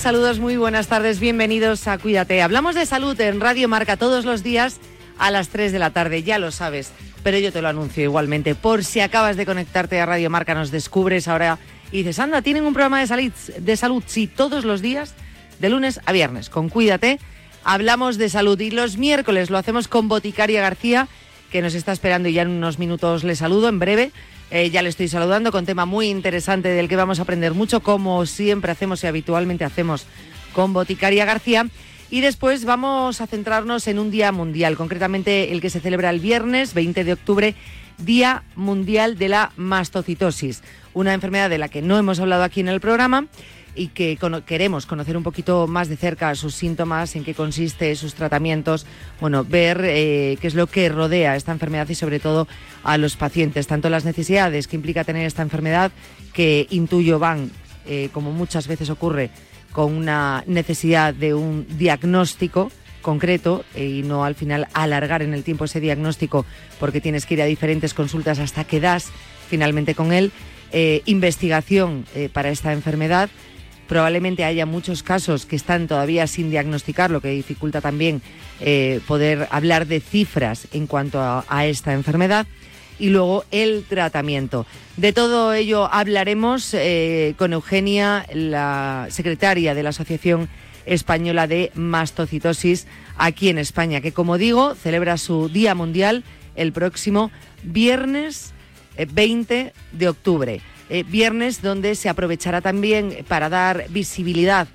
Saludos, muy buenas tardes, bienvenidos a Cuídate. Hablamos de salud en Radio Marca todos los días a las 3 de la tarde, ya lo sabes, pero yo te lo anuncio igualmente. Por si acabas de conectarte a Radio Marca, nos descubres ahora y dices, anda, tienen un programa de salud, de salud, sí, todos los días, de lunes a viernes, con Cuídate. Hablamos de salud y los miércoles lo hacemos con Boticaria García, que nos está esperando y ya en unos minutos le saludo en breve. Eh, ya le estoy saludando con tema muy interesante del que vamos a aprender mucho, como siempre hacemos y habitualmente hacemos con Boticaria García. Y después vamos a centrarnos en un día mundial, concretamente el que se celebra el viernes 20 de octubre, Día Mundial de la Mastocitosis, una enfermedad de la que no hemos hablado aquí en el programa y que queremos conocer un poquito más de cerca sus síntomas, en qué consiste, sus tratamientos, bueno, ver eh, qué es lo que rodea esta enfermedad y sobre todo a los pacientes, tanto las necesidades que implica tener esta enfermedad, que intuyo van, eh, como muchas veces ocurre, con una necesidad de un diagnóstico concreto eh, y no al final alargar en el tiempo ese diagnóstico porque tienes que ir a diferentes consultas hasta que das finalmente con él. investigación para esta enfermedad, Probablemente haya muchos casos que están todavía sin diagnosticar, lo que dificulta también eh, poder hablar de cifras en cuanto a, esta enfermedad y luego el tratamiento. De todo ello hablaremos eh, con Eugenia, la secretaria de la Asociación Española de Mastocitosis aquí en España, que como digo celebra su Día Mundial el próximo viernes 20 eh, de octubre. Eh, viernes, donde se aprovechará también para dar visibilidad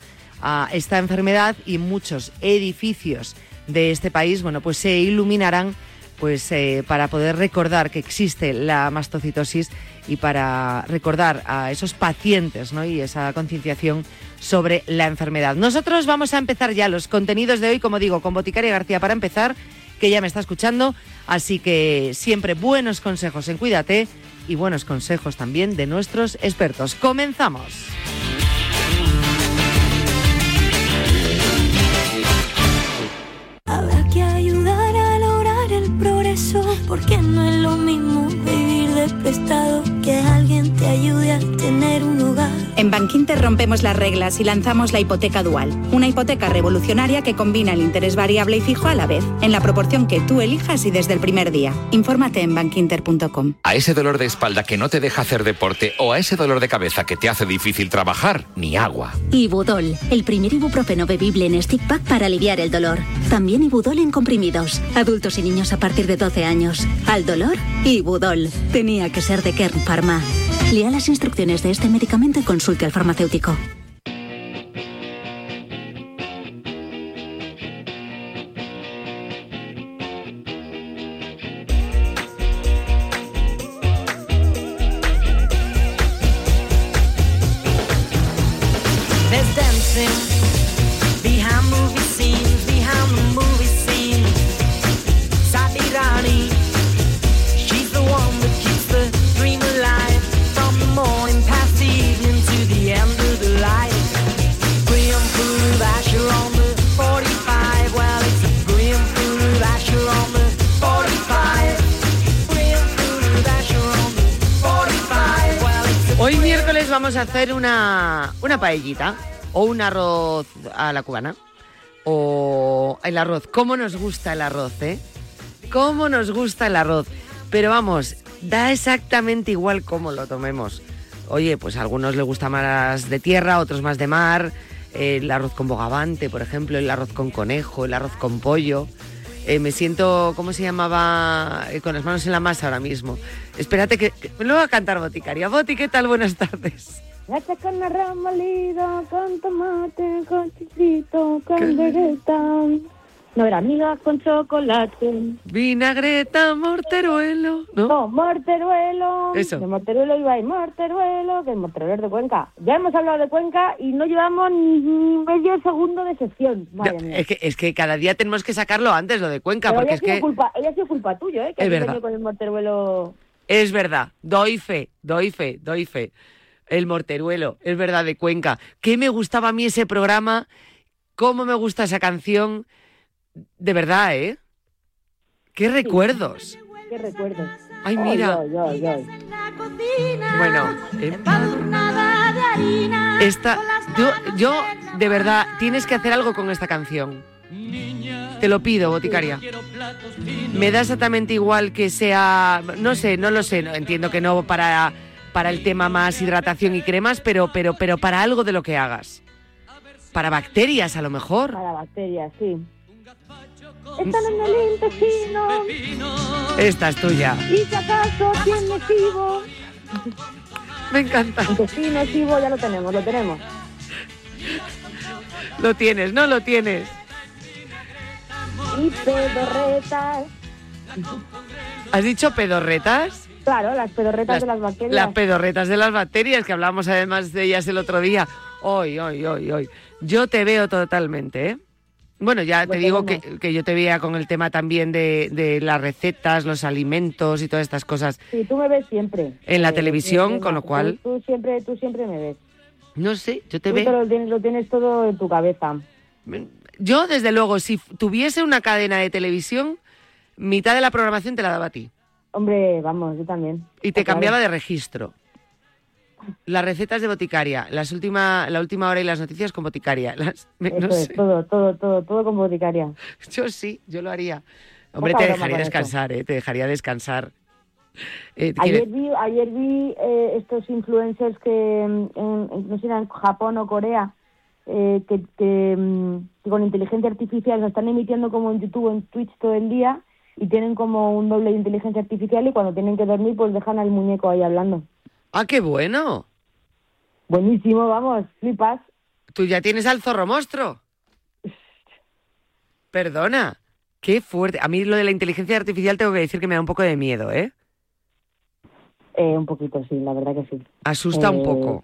a esta enfermedad y muchos edificios de este país, bueno, pues se iluminarán pues eh, para poder recordar que existe la mastocitosis y para recordar a esos pacientes ¿no? y esa concienciación sobre la enfermedad. Nosotros vamos a empezar ya los contenidos de hoy, como digo, con Boticaria García para empezar, que ya me está escuchando, así que siempre buenos consejos en Cuídate y buenos consejos también de nuestros expertos. Comenzamos. Habrá que ayudar a lograr el progreso, porque no es lo mismo prestado que alguien te ayude a tener un hogar. En Bankinter rompemos las reglas y lanzamos la hipoteca dual, una hipoteca revolucionaria que combina el interés variable y fijo a la vez, en la proporción que tú elijas y desde el primer día. Infórmate en bankinter.com. A ese dolor de espalda que no te deja hacer deporte o a ese dolor de cabeza que te hace difícil trabajar, ni agua. Ibudol, el primer ibuprofeno bebible en stick pack para aliviar el dolor. También Ibudol en comprimidos. Adultos y niños a partir de 12 años. Al dolor, Ibudol. Tenía que ser de Kern Pharma. Lea las instrucciones de este medicamento y consulte al farmacéutico. Paellita o un arroz a la cubana o el arroz. ¿Cómo nos gusta el arroz, eh? ¿Cómo nos gusta el arroz? Pero vamos, da exactamente igual cómo lo tomemos. Oye, pues a algunos les gusta más de tierra, otros más de mar. el arroz con bogavante, por ejemplo, el arroz con conejo, el arroz con pollo. Eh, me siento, ¿cómo se llamaba? Eh, con las manos en la masa ahora mismo. Espérate que, que me lo a cantar Boticaria. Boti, ¿qué tal? Buenas tardes. Leche con arroz molido, con tomate, con chifrito, con vegeta. No era amiga con chocolate. Vinagreta, morteruelo, ¿no? No, morteruelo. Eso. De morteruelo iba y morteruelo, que el morteruelo es de Cuenca. Ya hemos hablado de Cuenca y no llevamos ni medio segundo de sección. Madre No, mía. es, que, es que cada día tenemos que sacarlo antes, lo de Cuenca, Pero porque es que culpa, haya sido culpa tuya, ¿eh? Que Es verdad. con el morteruelo. es verdad. Doy fe, doy fe, doy fe. El morteruelo, es verdad, de Cuenca. ¿Qué me gustaba a mí ese programa? ¿Cómo me gusta esa canción? De verdad, ¿eh? ¿Qué recuerdos? ¿Qué recuerdos? Ay, mira. Bueno, eh, esta, yo, yo, de verdad, tienes que hacer algo con esta canción. Te lo pido, boticaria. Me da exactamente igual que sea, no sé, no lo sé, no, entiendo que no para, para el tema más hidratación y cremas, pero, pero, pero para algo de lo que hagas. Para bacterias, a lo mejor. Para bacterias, sí. Están en el intestino Esta es tuya. y si acaso tiene SIBO. Me encanta. Intestino, SIBO, ya lo tenemos, lo tenemos. Lo tienes, no lo tienes. Y pedorretas. ¿Has dicho pedorretas? Claro, las pedorretas de las bacterias. Las pedorretas de las bacterias, que hablamos además de ellas el otro día. Hoy, hoy, hoy, hoy. Yo te veo totalmente, ¿eh? Bueno, ya te digo que, que yo te veía con el tema también de, de las recetas, los alimentos y todas estas cosas. Sí, tú me ves siempre. En la Eh, televisión, siempre, con lo cual- Tú, siempre, tú siempre me ves. No sé, yo te Tú veo. lo tienes, lo tienes todo en tu cabeza. Yo, desde luego, si tuviese una cadena de televisión, mitad de la programación te la daba a ti. Hombre, vamos, yo también. Y te claro. cambiaba de registro. Las recetas de boticaria, las última, la última hora y las noticias con boticaria. Las, me- Eso no es, sé. todo, todo, todo, todo con boticaria. Yo sí, yo lo haría. Hombre, Poca te dejaría descansar, ¿eh? Te dejaría descansar. Eh, Ayer vi, ayer vi eh, estos influencers que, mm, en, en- no sé en Japón o Corea, eh, que, que, mm, que con inteligencia artificial lo están emitiendo como en YouTube o en Twitch todo el día y tienen como un doble de inteligencia artificial y cuando tienen que dormir pues dejan al muñeco ahí hablando. ¡Ah, qué bueno! Buenísimo, vamos, flipas. Tú ya tienes al zorro monstruo. Perdona. Qué fuerte. A mí lo de la inteligencia artificial tengo que decir que me da un poco de miedo, ¿eh? Eh, un poquito, sí, la verdad que sí. Asusta un Eh, poco.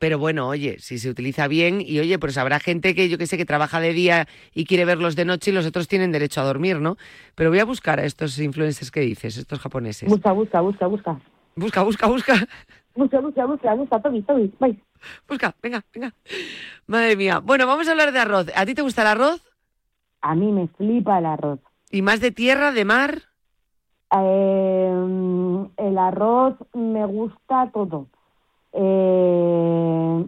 Pero bueno, oye, si se utiliza bien y oye, pues habrá gente que yo que sé que trabaja de día y quiere verlos de noche y los otros tienen derecho a dormir, ¿no? Pero voy a buscar a estos influencers que dices, estos japoneses. Busca, busca, busca, busca. Busca, busca, busca. Busca, busca, busca, busca, Toby, Toby, vais. Busca, venga, venga. Madre mía. Bueno, vamos a hablar de arroz. ¿A ti te gusta el arroz? A mí me flipa el arroz. ¿Y más de tierra, de mar? Eh, el arroz me gusta todo. Eh,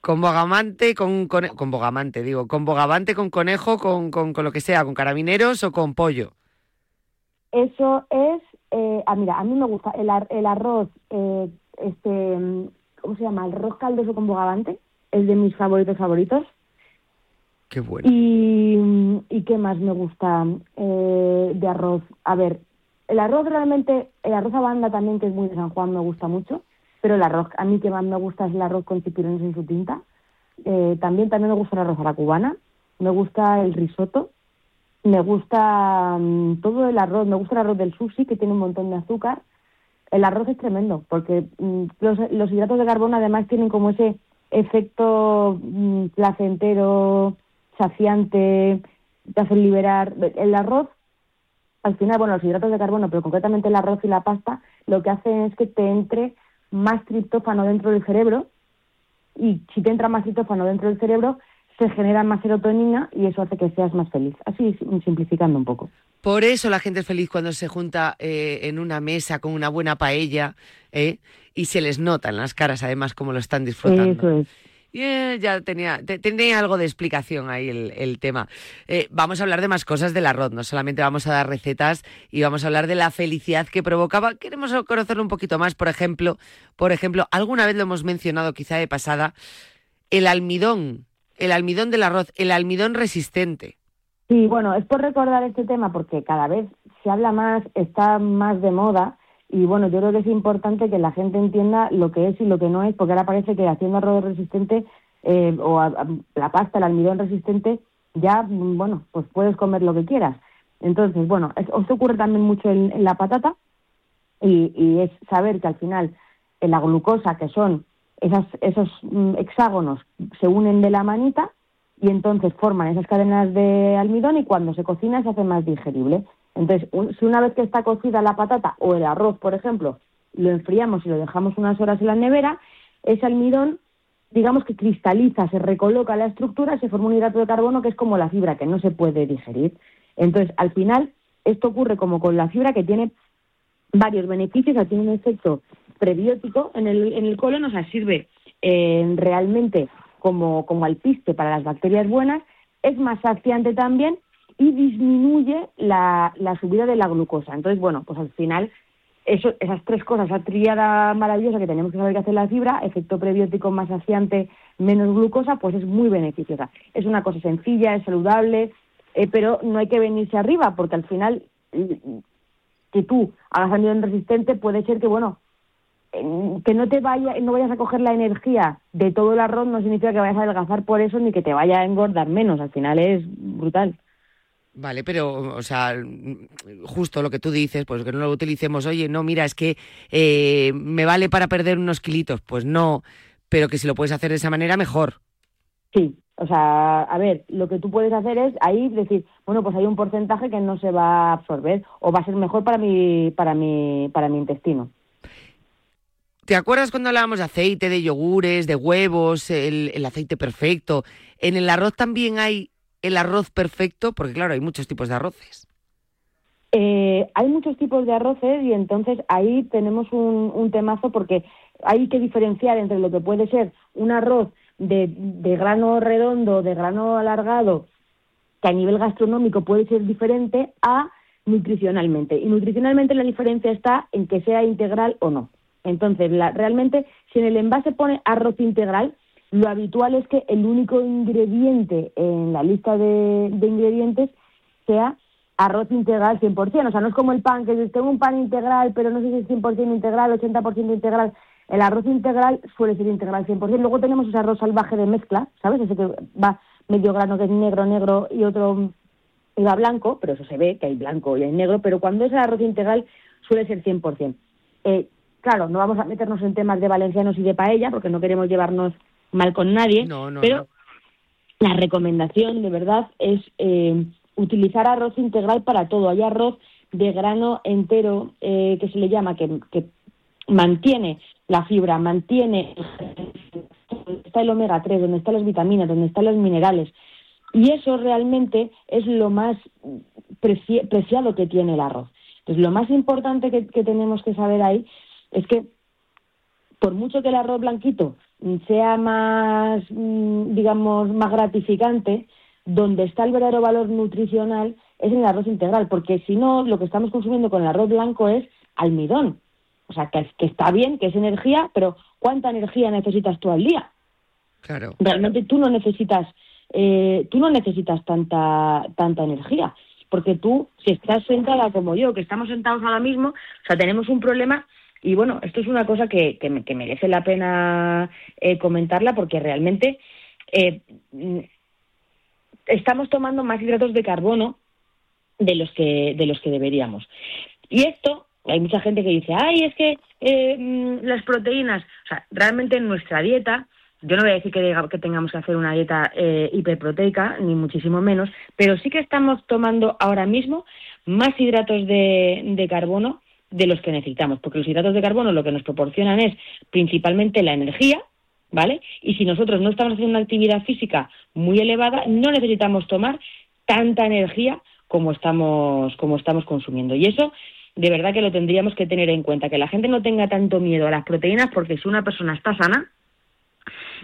Con bogamante, con, cone- con bogamante, digo, con bogavante, con conejo, con, con, con lo que sea, con carabineros o con pollo. eso es, eh, ah, mira, a mí me gusta el, ar- el arroz, eh, este, ¿cómo se llama? El arroz caldoso con bogavante, es de mis favoritos favoritos. Qué bueno. Y, ¿y qué más me gusta eh, de arroz? A ver, el arroz realmente, el arroz a banda también, que es muy de San Juan, me gusta mucho, pero el arroz, a mí que más me gusta es el arroz con chipirones en su tinta. Eh, también, también me gusta el arroz a la cubana, me gusta el risotto, me gusta mm, todo el arroz, me gusta el arroz del sushi, que tiene un montón de azúcar. El arroz es tremendo, porque mm, los, los hidratos de carbono además tienen como ese efecto mm, placentero, saciante, te hacen liberar. El arroz, al final, bueno, los hidratos de carbono, pero concretamente el arroz y la pasta, lo que hacen es que te entre más triptófano dentro del cerebro y si te entra más triptófano dentro del cerebro, se genera más serotonina y eso hace que seas más feliz. Así sim- simplificando un poco. Por eso la gente es feliz cuando se junta eh, en una mesa con una buena paella ¿eh? y se les nota en las caras además cómo lo están disfrutando. Eso es. Eh, ya tenía, te- tenía algo de explicación ahí el, el tema. Eh, vamos a hablar de más cosas del arroz, no solamente vamos a dar recetas y vamos a hablar de la felicidad que provocaba. Queremos conocerlo un poquito más, por ejemplo, por ejemplo, alguna vez lo hemos mencionado quizá de pasada, el almidón, el almidón del arroz, el almidón resistente. Sí, bueno, es por recordar este tema porque cada vez se habla más, está más de moda y bueno, yo creo que es importante que la gente entienda lo que es y lo que no es, porque ahora parece que haciendo arroz resistente eh, o la pasta, el almidón resistente, ya, mm, bueno, pues puedes comer lo que quieras. Entonces, bueno, esto ocurre también mucho en, la patata y, y, es saber que al final en la glucosa, que son esas, esos mm, hexágonos, se unen de la manita y entonces forman esas cadenas de almidón y cuando se cocina se hace más digerible. Entonces, si una vez que está cocida la patata o el arroz, por ejemplo, lo enfriamos y lo dejamos unas horas en la nevera, ese almidón, digamos que cristaliza, se recoloca la estructura, se forma un hidrato de carbono que es como la fibra, que no se puede digerir. Entonces, al final, esto ocurre como con la fibra que tiene varios beneficios, tiene un efecto prebiótico en el, en el colon, o sea, sirve eh, realmente como, como alpiste para las bacterias buenas, es más saciante también y disminuye la, la subida de la glucosa. Entonces, bueno, pues al final eso, esas tres cosas, esa triada maravillosa que tenemos que saber que hace la fibra, efecto prebiótico más saciante, menos glucosa, pues es muy beneficiosa. Es una cosa sencilla, es saludable, eh, pero no hay que venirse arriba, porque al final que tú hagas almidón resistente puede ser que, bueno, que no te vaya, no vayas a coger la energía de todo el arroz no significa que vayas a adelgazar por eso ni que te vaya a engordar menos. Al final es brutal. Vale, pero, o sea, justo lo que tú dices, pues que no lo utilicemos, oye, no, mira, es que eh, me vale para perder unos kilitos. Pues no, pero que si lo puedes hacer de esa manera, mejor. Sí, o sea, a ver, lo que tú puedes hacer es ahí decir, bueno, pues hay un porcentaje que no se va a absorber o va a ser mejor para mi, para mi, para mi intestino. ¿Te acuerdas cuando hablábamos de aceite, de yogures, de huevos, el, el aceite perfecto? En el arroz también hay el arroz perfecto, porque claro, hay muchos tipos de arroces. Eh, hay muchos tipos de arroces y entonces ahí tenemos un, temazo porque hay que diferenciar entre lo que puede ser un arroz de, de grano redondo, de grano alargado, que a nivel gastronómico puede ser diferente a nutricionalmente. Y nutricionalmente la diferencia está en que sea integral o no. Entonces, la, realmente, si en el envase pone arroz integral, lo habitual es que el único ingrediente en la lista de, ingredientes sea arroz integral 100%. O sea, no es como el pan, que tengo un pan integral, pero no sé si es 100% integral, 80% integral. El arroz integral suele ser integral 100%. Luego tenemos ese arroz salvaje de mezcla, ¿sabes? Ese que va medio grano que es negro, negro y otro va blanco, pero eso se ve, que hay blanco y hay negro, pero cuando es el arroz integral suele ser 100%. Eh, claro, no vamos a meternos en temas de valencianos y de paella, porque no queremos llevarnos mal con nadie, pero la recomendación de verdad es eh, utilizar arroz integral para todo. Hay arroz de grano entero eh, que se le llama, que, que mantiene la fibra, mantiene donde está el omega 3, donde están las vitaminas, donde están los minerales. Y eso realmente es lo más preciado que tiene el arroz. Entonces, lo más importante que, que tenemos que saber ahí es que por mucho que el arroz blanquito sea más, mm, digamos, más gratificante, donde está el verdadero valor nutricional es en el arroz integral, porque si no, lo que estamos consumiendo con el arroz blanco es almidón. O sea, que, que está bien, que es energía, pero ¿cuánta energía necesitas tú al día? Claro. Realmente tú no necesitas, eh, tú no necesitas tanta, tanta energía, porque tú, si estás sentada como yo, que estamos sentados ahora mismo, o sea, tenemos un problema y bueno, esto es una cosa que, que, merece la pena eh, comentarla porque realmente eh, estamos tomando más hidratos de carbono de los que de los que deberíamos. Y esto, hay mucha gente que dice, ay, es que eh, mm, las proteínas, o sea, realmente en nuestra dieta, yo no voy a decir que, que tengamos que hacer una dieta hiperproteica, ni muchísimo menos, pero sí que estamos tomando ahora mismo más hidratos de carbono de los que necesitamos, porque los hidratos de carbono lo que nos proporcionan es principalmente la energía, ¿vale? Y si nosotros no estamos haciendo una actividad física muy elevada, no necesitamos tomar tanta energía como estamos, como estamos consumiendo. Y eso, de verdad que lo tendríamos que tener en cuenta, que la gente no tenga tanto miedo a las proteínas, porque si una persona está sana,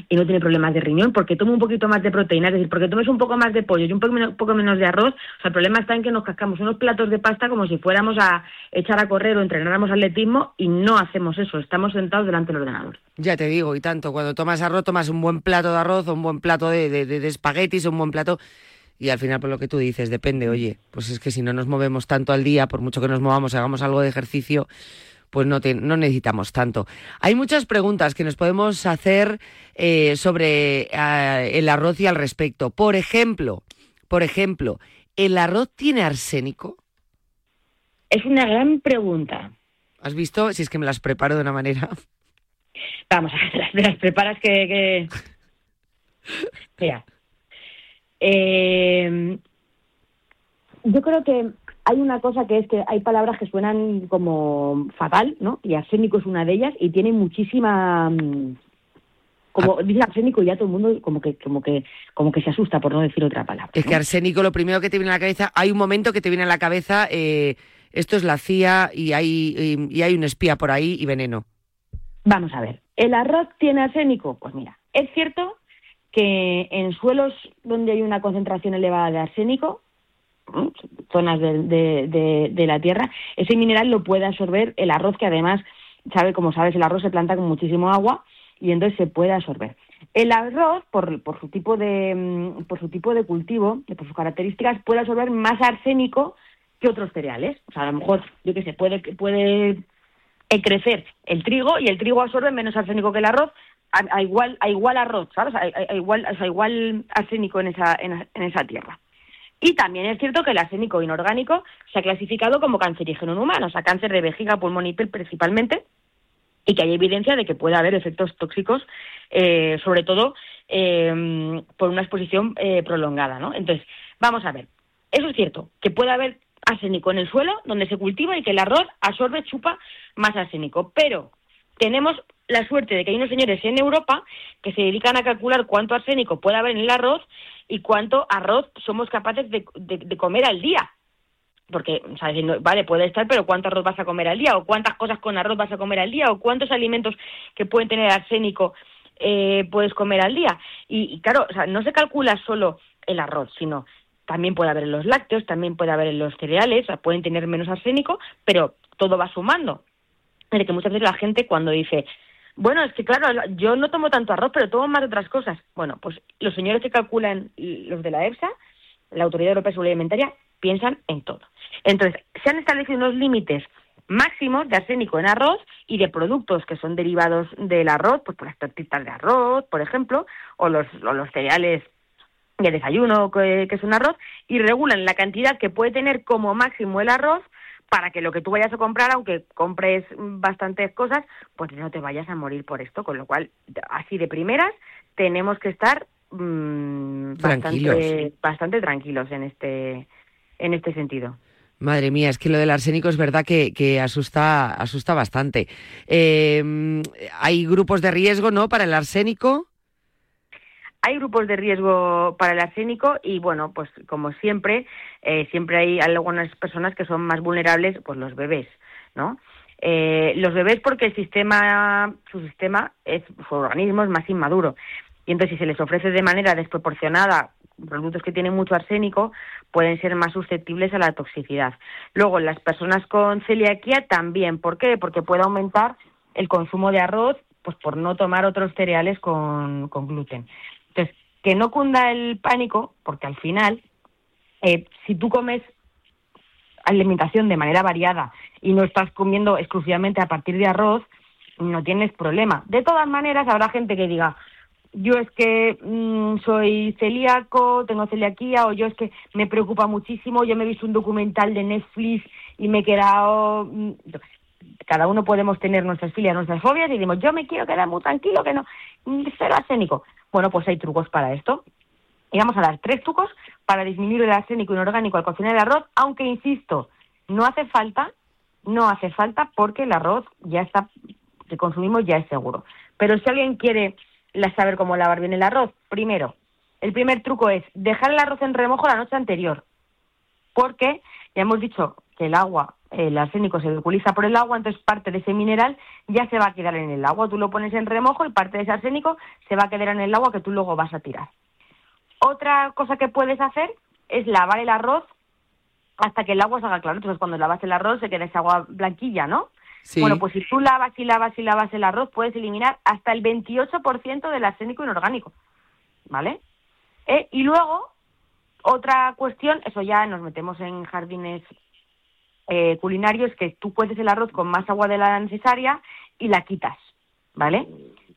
y no tiene problemas de riñón, porque tome un poquito más de proteína, es decir, porque tomes un poco más de pollo y un poco menos, de arroz, o sea, el problema está en que nos cascamos unos platos de pasta como si fuéramos a echar a correr o entrenáramos atletismo y no hacemos eso, estamos sentados delante del ordenador. Ya te digo, y tanto, cuando tomas arroz, tomas un buen plato de arroz o un buen plato de, de espaguetis o un buen plato y al final por lo que tú dices depende oye pues es que si no nos movemos tanto al día por mucho que nos movamos hagamos algo de ejercicio pues no, te, no necesitamos tanto. Hay muchas preguntas que nos podemos hacer eh, sobre eh, el arroz y al respecto. Por ejemplo, por ejemplo, ¿el arroz tiene arsénico? Es una gran pregunta. ¿Has visto? Si es que me las preparo de una manera. Vamos las, las preparas que... que... Mira. Eh, yo creo que hay una cosa que es que hay palabras que suenan como fatal, ¿no? Y arsénico es una de ellas y tiene muchísima mm, como dice arsénico y ya todo el mundo como que como que como que se asusta por no decir otra palabra. Es que arsénico lo primero que te viene a la cabeza, hay un momento que te viene a la cabeza eh, esto es la CIA y hay y, y hay un espía por ahí y veneno. Vamos a ver, ¿el arroz tiene arsénico? Pues mira, es cierto que en suelos donde hay una concentración elevada de arsénico, zonas de, de, la tierra, ese mineral lo puede absorber el arroz, que además, sabe, como sabes, el arroz se planta con muchísimo agua y entonces se puede absorber. El arroz, por, por su tipo de por su tipo de cultivo, por sus características, puede absorber más arsénico que otros cereales. O sea, a lo mejor, yo qué sé, puede, puede crecer el trigo y el trigo absorbe menos arsénico que el arroz, a, igual, a igual arroz, ¿sabes? A, a, igual, igual arsénico en esa, en, en esa tierra. Y también es cierto que el arsénico inorgánico se ha clasificado como cancerígeno en humanos, o sea, cáncer de vejiga, pulmón y piel principalmente, y que hay evidencia de que puede haber efectos tóxicos, eh, sobre todo eh, por una exposición eh, prolongada, ¿no? Entonces, vamos a ver, eso es cierto, que puede haber arsénico en el suelo donde se cultiva y que el arroz absorbe, chupa más arsénico, pero tenemos la suerte de que hay unos señores en Europa que se dedican a calcular cuánto arsénico puede haber en el arroz y cuánto arroz somos capaces de, de, comer al día. Porque, ¿sabes? Vale, puede estar, pero ¿cuánto arroz vas a comer al día? ¿O cuántas cosas con arroz vas a comer al día? ¿O cuántos alimentos que pueden tener arsénico eh, puedes comer al día? Y, y claro, o sea, no se calcula solo el arroz, sino también puede haber en los lácteos, también puede haber en los cereales, o sea, pueden tener menos arsénico, pero todo va sumando. De que muchas veces la gente cuando dice, bueno, es que claro, yo no tomo tanto arroz, pero tomo más otras cosas. Bueno, pues los señores que calculan los de la EFSA, la Autoridad Europea de Seguridad Alimentaria, piensan en todo. Entonces, se han establecido unos límites máximos de arsénico en arroz y de productos que son derivados del arroz, pues por las tortitas de arroz, por ejemplo, o los, o los cereales de desayuno que, que es un arroz, y regulan la cantidad que puede tener como máximo el arroz para que lo que tú vayas a comprar, aunque compres bastantes cosas, pues no te vayas a morir por esto, con lo cual, así de primeras, tenemos que estar mmm, tranquilos. Bastante, bastante tranquilos en este, en este sentido. Madre mía, es que lo del arsénico es verdad que, que asusta, asusta bastante. Eh, ¿Hay grupos de riesgo, no, para el arsénico? Hay grupos de riesgo para el arsénico y bueno, pues como siempre, eh, siempre hay algunas personas que son más vulnerables, pues los bebés, ¿no? Eh, los bebés porque el sistema, su sistema, es, su organismo es más inmaduro y entonces si se les ofrece de manera desproporcionada productos que tienen mucho arsénico pueden ser más susceptibles a la toxicidad. Luego, las personas con celiaquía también. ¿Por qué? Porque puede aumentar el consumo de arroz pues por no tomar otros cereales con, con gluten. Que no cunda el pánico, porque al final, eh, si tú comes alimentación de manera variada y no estás comiendo exclusivamente a partir de arroz, no tienes problema. De todas maneras, habrá gente que diga, yo es que mmm, soy celíaco, tengo celiaquía, o yo es que me preocupa muchísimo, yo me he visto un documental de Netflix y me he quedado... Mmm, cada uno podemos tener nuestras filias, nuestras fobias y decimos, yo me quiero quedar muy tranquilo, que no, cero arsénico. Bueno, pues hay trucos para esto. Y vamos a dar tres trucos para disminuir el arsénico inorgánico al cocinar el arroz, aunque insisto, no hace falta, no hace falta porque el arroz ya está, que consumimos ya es seguro. Pero si alguien quiere saber cómo lavar bien el arroz, primero, el primer truco es dejar el arroz en remojo la noche anterior, porque ya hemos dicho que el agua el arsénico se vehiculiza por el agua, entonces parte de ese mineral ya se va a quedar en el agua. Tú lo pones en remojo y parte de ese arsénico se va a quedar en el agua que tú luego vas a tirar. Otra cosa que puedes hacer es lavar el arroz hasta que el agua salga claro. Entonces, cuando lavas el arroz se queda esa agua blanquilla, ¿no? Bueno, pues si tú lavas y lavas y lavas el arroz, puedes eliminar hasta el 28% del arsénico inorgánico, ¿vale? Eh, y luego, otra cuestión, eso ya nos metemos en jardines eh, culinarios, que tú puedes el arroz con más agua de la necesaria y la quitas, ¿vale?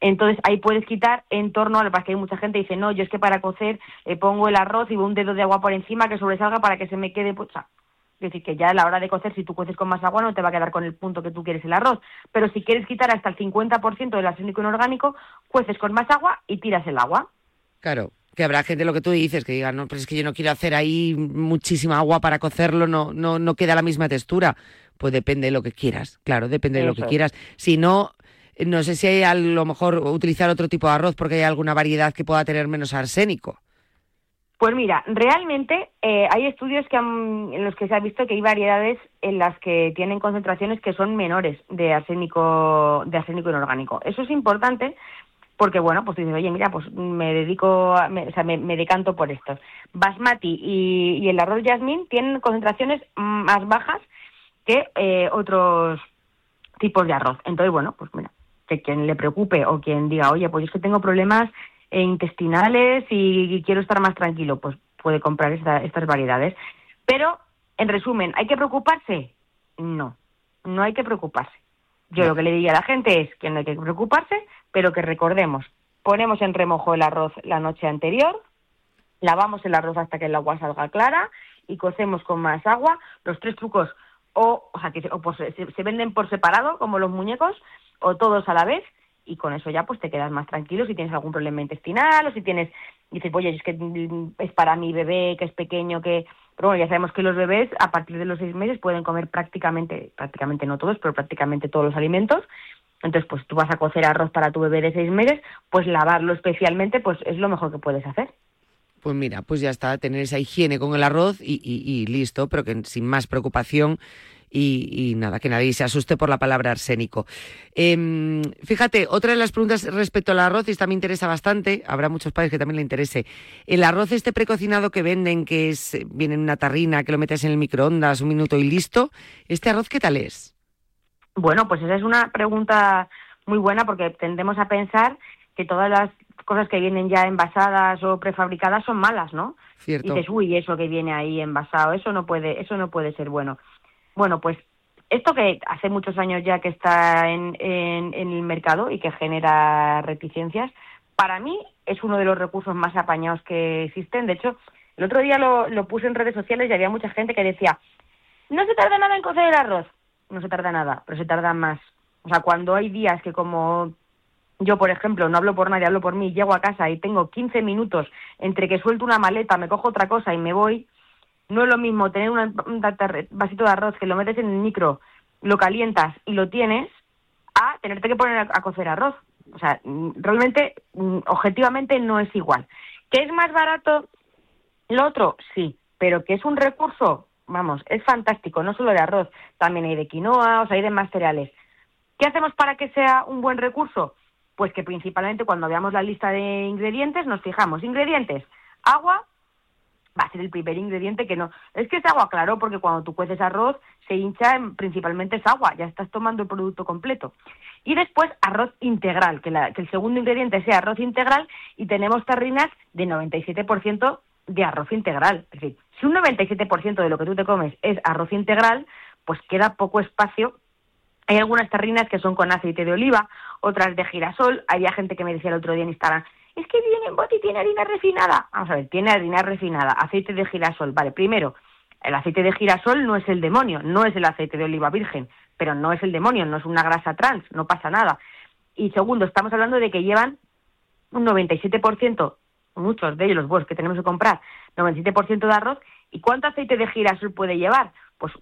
Entonces ahí puedes quitar en torno a lo que hay mucha gente que dice, no, yo es que para cocer eh, pongo el arroz y un dedo de agua por encima que sobresalga para que se me quede, pues, es decir, que ya a la hora de cocer, si tú coces con más agua, no te va a quedar con el punto que tú quieres el arroz. Pero si quieres quitar hasta el 50% del arsénico inorgánico, cueces con más agua y tiras el agua. Claro, que habrá gente, lo que tú dices, que diga, no, pero es que yo no quiero hacer ahí muchísima agua para cocerlo, no, no, no queda la misma textura. Pues depende de lo que quieras, claro, depende de lo que quieras. Si no, no sé si hay a lo mejor utilizar otro tipo de arroz porque hay alguna variedad que pueda tener menos arsénico. Pues mira, realmente eh, hay estudios que en los que se ha visto que hay variedades en las que tienen concentraciones que son menores de arsénico, de arsénico inorgánico. Eso es importante porque, bueno, pues dices, oye, mira, pues me dedico, o sea, me, decanto por estos. Basmati y, el arroz yasmín tienen concentraciones más bajas que eh, otros tipos de arroz. Entonces, bueno, pues mira, que quien le preocupe o quien diga, oye, pues es que tengo problemas intestinales y quiero estar más tranquilo, pues puede comprar estas variedades. Pero, en resumen, ¿hay que preocuparse? No, no hay que preocuparse. Yo lo que le diría a la gente es que no hay que preocuparse, pero que recordemos, ponemos en remojo el arroz la noche anterior, lavamos el arroz hasta que el agua salga clara y cocemos con más agua. Los tres trucos o, o sea, que se, se, venden por separado, como los muñecos, o todos a la vez, y con eso ya pues te quedas más tranquilo si tienes algún problema intestinal o si tienes, dices, oye, es que es para mi bebé que es pequeño, que... Pero bueno, ya sabemos que los bebés a partir de los seis meses pueden comer prácticamente, prácticamente no todos, pero prácticamente todos los alimentos. Entonces, pues tú vas a cocer arroz para tu bebé de seis meses, pues lavarlo especialmente, pues es lo mejor que puedes hacer. Pues mira, pues ya está, tener esa higiene con el arroz y, listo, pero que sin más preocupación y, nada, que nadie se asuste por la palabra arsénico. Em, fíjate, otra de las preguntas respecto al arroz, y esta me interesa bastante, habrá muchos padres que también le interese. El arroz este precocinado que venden, que es, viene en una tarrina, que lo metes en el microondas un minuto y listo, ¿este arroz qué tal es? Bueno, pues esa es una pregunta muy buena porque tendemos a pensar que todas las cosas que vienen ya envasadas o prefabricadas son malas, ¿no? Cierto. Y dices, uy, eso que viene ahí envasado, eso no puede, eso no puede ser bueno. Bueno, pues esto que hace muchos años ya que está en, el mercado y que genera reticencias, para mí es uno de los recursos más apañados que existen. De hecho, el otro día lo, lo puse en redes sociales y había mucha gente que decía, no se tarda nada en cocer el arroz. No se tarda nada, pero se tarda más. O sea, cuando hay días que como yo, por ejemplo, no hablo por nadie, hablo por mí, llego a casa y tengo 15 minutos entre que suelto una maleta, me cojo otra cosa y me voy, no es lo mismo tener un vasito de arroz que lo metes en el micro, lo calientas y lo tienes, a tenerte que poner a, cocer arroz. O sea, realmente, mm, objetivamente no es igual. ¿Que es más barato lo otro? Sí, pero que es un recurso, vamos, es fantástico, no solo de arroz, también hay de quinoa, o sea, hay de más cereales. ¿Qué hacemos para que sea un buen recurso? Pues que principalmente cuando veamos la lista de ingredientes nos fijamos, ingredientes, agua, va a ser el primer ingrediente que no. Es que es agua, claro, porque cuando tú cueces arroz se hincha, principalmente es agua, ya estás tomando el producto completo. Y después arroz integral, que, que el segundo ingrediente sea arroz integral y tenemos tarrinas de 97% de arroz integral. Es decir, si un 97% de lo que tú te comes es arroz integral, pues queda poco espacio. Hay algunas tarrinas que son con aceite de oliva, otras de girasol. Había gente que me decía el otro día en Instagram, es que viene en bote tiene harina refinada. Vamos a ver, tiene harina refinada, aceite de girasol. Vale, primero, el aceite de girasol no es el demonio, no es el aceite de oliva virgen, pero no es el demonio, no es una grasa trans, no pasa nada. Y segundo, estamos hablando de que llevan un 97%, muchos de ellos los buenos que tenemos que comprar, 97% de arroz. ¿Y cuánto aceite de girasol puede llevar? Pues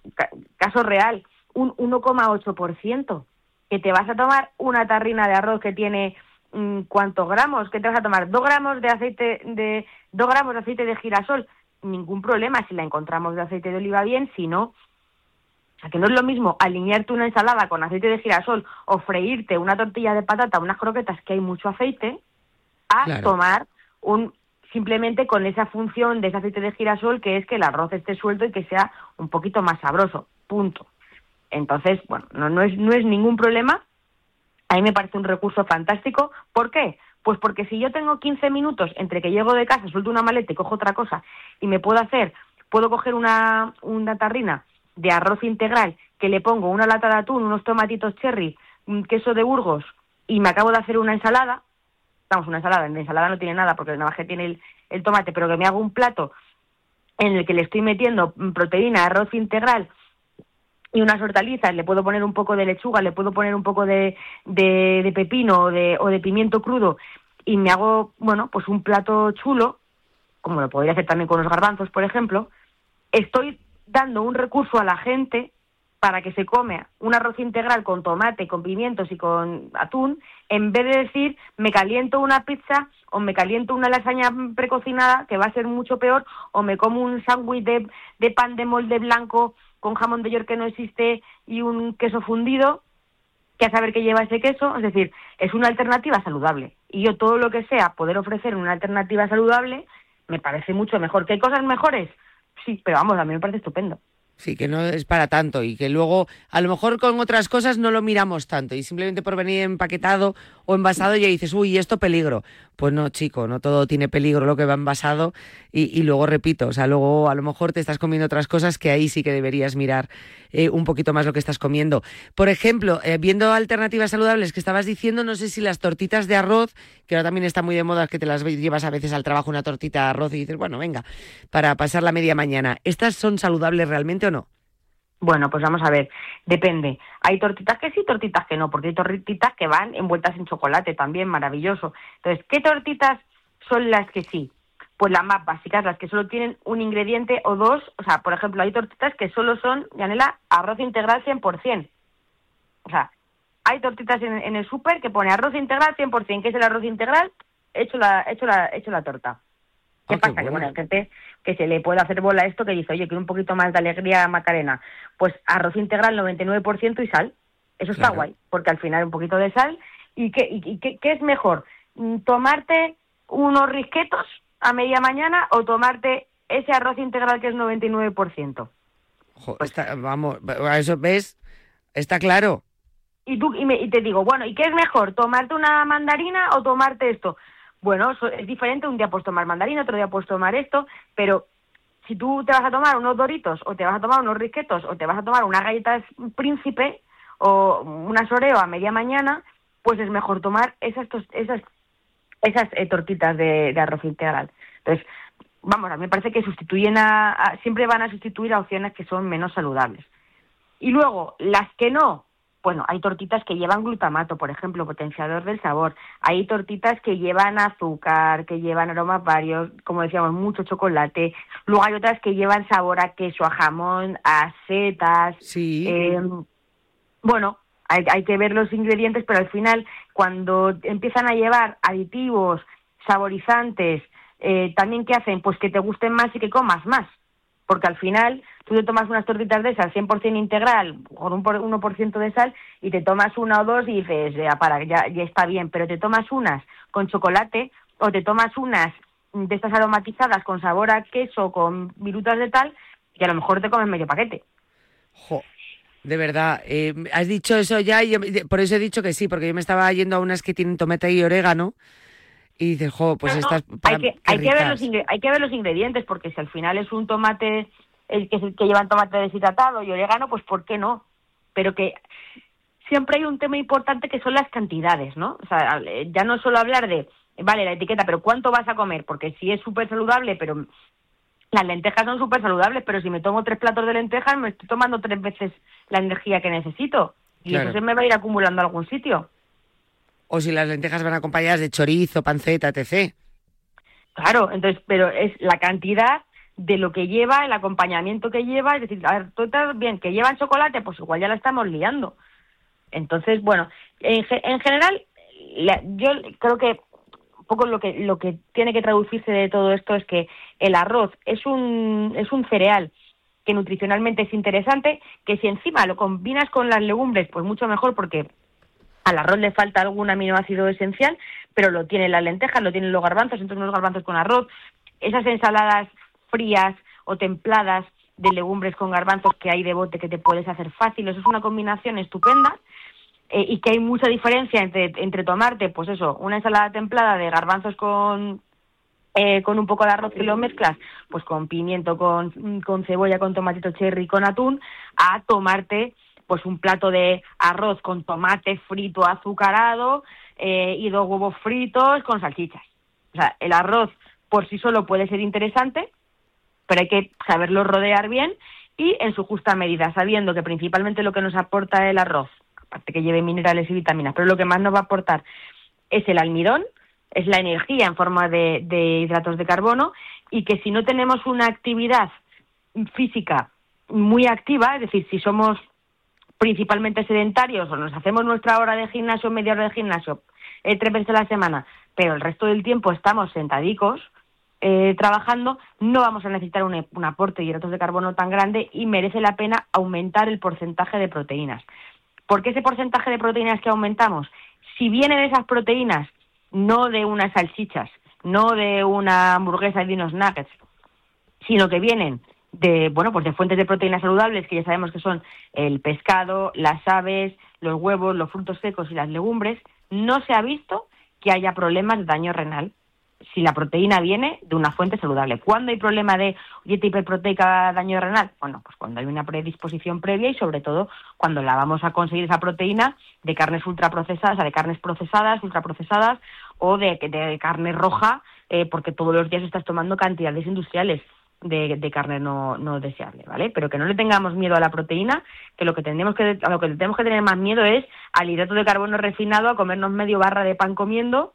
caso real, un 1,8%. Que te vas a tomar una tarrina de arroz que tiene Mm, cuántos gramos, ¿qué te vas a tomar? ¿Dos gramos de aceite de, dos gramos de aceite de girasol? Ningún problema si la encontramos de aceite de oliva bien, si no, O sea, que no es lo mismo alinearte una ensalada con aceite de girasol o freírte una tortilla de patata, unas croquetas que hay mucho aceite, a Claro. tomar un simplemente con esa función de ese aceite de girasol que es que el arroz esté suelto y que sea un poquito más sabroso. Punto. Entonces, bueno, no, no, es, no es ningún problema. A mí me parece un recurso fantástico. ¿Por qué? Pues porque si yo tengo 15 minutos entre que llego de casa, suelto una maleta y cojo otra cosa y me puedo hacer, puedo coger una, una tarrina de arroz integral que le pongo una lata de atún, unos tomatitos cherry, un queso de Burgos y me acabo de hacer una ensalada, vamos, una ensalada, en la ensalada no tiene nada porque más que tiene el, el tomate, pero que me hago un plato en el que le estoy metiendo proteína, arroz integral y unas hortalizas, le puedo poner un poco de lechuga, le puedo poner un poco de, de, de pepino o de, o de pimiento crudo y me hago, bueno, pues un plato chulo, como lo podría hacer también con los garbanzos, por ejemplo, estoy dando un recurso a la gente para que se come un arroz integral con tomate, con pimientos y con atún, en vez de decir me caliento una pizza o me caliento una lasaña precocinada, que va a ser mucho peor, o me como un sándwich de, pan de molde blanco con jamón de york que no existe y un queso fundido, que a saber qué lleva ese queso, es decir, es una alternativa saludable. Y yo todo lo que sea poder ofrecer una alternativa saludable, me parece mucho mejor. ¿Que hay cosas mejores? Sí, pero vamos, a mí me parece estupendo. Sí, que no es para tanto y que luego a lo mejor con otras cosas no lo miramos tanto y simplemente por venir empaquetado o envasado ya dices, uy, esto peligro. Pues no, chico, no todo tiene peligro lo que va envasado y, y luego repito, o sea, luego a lo mejor te estás comiendo otras cosas que ahí sí que deberías mirar eh, un poquito más lo que estás comiendo. Por ejemplo, eh, viendo alternativas saludables que estabas diciendo, no sé si las tortitas de arroz, que ahora también está muy de moda, que te las llevas a veces al trabajo una tortita de arroz y dices, bueno, venga, para pasar la media mañana, ¿estas son saludables realmente Bueno, pues vamos a ver, depende. Hay tortitas que sí, tortitas que no, porque hay tortitas que van envueltas en chocolate también, maravilloso. Entonces, ¿qué tortitas son las que sí? Pues las más básicas, las que solo tienen un ingrediente o dos. O sea, por ejemplo, hay tortitas que solo son, Yanela, arroz integral 100%. O sea, hay tortitas en, en el súper que pone arroz integral 100%. ¿Qué es el arroz integral? Hecho la, hecho la, hecho la torta. ¿Qué Ah, qué pasa? Que bueno. bueno, hay gente que se le puede hacer bola a esto que dice, oye, quiero un poquito más de alegría Macarena. Pues arroz integral 99% y sal. Eso está Claro. guay, porque al final un poquito de sal. ¿Y qué, y, qué, qué es mejor? Mm, ¿Tomarte unos risquetos a media mañana o tomarte ese arroz integral que es 99%? Jo, está- vamos, a eso ves, está claro. y tú y, me- y te digo, bueno, ¿y qué es mejor? ¿Tomarte una mandarina o tomarte esto? Bueno, es diferente, un día puedes tomar mandarina, otro día puedes tomar esto, pero si tú te vas a tomar unos doritos o te vas a tomar unos risquetos o te vas a tomar unas galletas príncipe o unas oreo a media mañana, pues es mejor tomar esas esas esas eh, tortitas de, de arroz integral. Entonces, vamos, a mí me parece que sustituyen a, a- siempre van a sustituir a opciones que son menos saludables. Y luego, las que no, bueno, hay tortitas que llevan glutamato, por ejemplo, potenciador del sabor. Hay tortitas que llevan azúcar, que llevan aromas varios, como decíamos, mucho chocolate. Luego hay otras que llevan sabor a queso, a jamón, a setas. Sí. Eh, bueno, hay, hay que ver los ingredientes, pero al final, cuando empiezan a llevar aditivos, saborizantes, eh, también ¿qué hacen? Pues que te gusten más y que comas más. Porque al final tú te tomas unas tortitas de esas 100% integral, con un por- 1% de sal, y te tomas una o dos y dices, ya, para, ya, ya está bien, pero te tomas unas con chocolate o te tomas unas de estas aromatizadas con sabor a queso, con virutas de tal, y a lo mejor te comes medio paquete. Jo, de verdad, eh, has dicho eso ya y yo- por eso he dicho que sí, porque yo me estaba yendo a unas que tienen tomate y orégano y dices, jo, pues No, estas... hay que, hay, que ver los hay que ver los ingredientes, porque si al final es un tomate el que, es el que llevan tomate deshidratado y orégano, pues ¿por qué no? Pero que siempre hay un tema importante que son las cantidades, ¿no? O sea, eh, ya no solo hablar de, vale, la etiqueta, pero ¿cuánto vas a comer? Porque si es súper saludable, pero las lentejas son súper saludables, pero si me tomo tres platos de lentejas, me estoy tomando tres veces la energía que necesito. Y Claro. eso se me va a ir acumulando a algún sitio. O si las lentejas van acompañadas de chorizo, panceta, etc. Claro, entonces, pero es la cantidad de lo que lleva, el acompañamiento que lleva, es decir, a ver, tú estás bien, que llevan chocolate, pues igual ya la estamos liando. Entonces, bueno, en, en general, la- yo creo que un poco lo que lo que tiene que traducirse de todo esto es que el arroz es un es un cereal que nutricionalmente es interesante, que si encima lo combinas con las legumbres, pues mucho mejor porque al arroz le falta algún aminoácido esencial, pero lo tienen las lentejas, lo tienen los garbanzos, entonces unos garbanzos con arroz, esas ensaladas frías o templadas de legumbres con garbanzos que hay de bote que te puedes hacer fácil, eso es una combinación estupenda eh, y que hay mucha diferencia entre, tomarte, pues eso, una ensalada templada de garbanzos con, eh, con un poco de arroz y lo mezclas, pues con pimiento, con, con cebolla, con tomatito cherry, con atún, a tomarte pues un plato de arroz con tomate frito azucarado eh, y dos huevos fritos con salchichas. O sea, el arroz por sí solo puede ser interesante, pero hay que saberlo rodear bien y en su justa medida, sabiendo que principalmente lo que nos aporta el arroz, aparte que lleve minerales y vitaminas, pero lo que más nos va a aportar es el almidón, es la energía en forma de, de hidratos de carbono y que si no tenemos una actividad física muy activa, es decir, si somos principalmente sedentarios o nos hacemos nuestra hora de gimnasio, media hora de gimnasio, eh, tres veces a la semana, pero el resto del tiempo estamos sentadicos eh, trabajando, no vamos a necesitar un, aporte de hidratos de carbono tan grande y merece la pena aumentar el porcentaje de proteínas. ¿Por qué ese porcentaje de proteínas que aumentamos? Si vienen esas proteínas, no de unas salchichas, no de una hamburguesa y de unos nuggets, sino que vienen de bueno pues de fuentes de proteínas saludables que ya sabemos que son el pescado, las aves, los huevos, los frutos secos y las legumbres, no se ha visto que haya problemas de daño renal si la proteína viene de una fuente saludable. ¿Cuándo hay problema de dieta hiperproteica daño renal? Bueno, pues cuando hay una predisposición previa y sobre todo cuando la vamos a conseguir esa proteína de carnes ultraprocesadas, o sea, de carnes procesadas, ultraprocesadas o de, de carne roja, eh, porque todos los días estás tomando cantidades industriales de, carne no, no deseable, ¿vale? Pero que no le tengamos miedo a la proteína, que lo que tenemos que a lo que tenemos que tener más miedo es al hidrato de carbono refinado, a comernos medio barra de pan comiendo,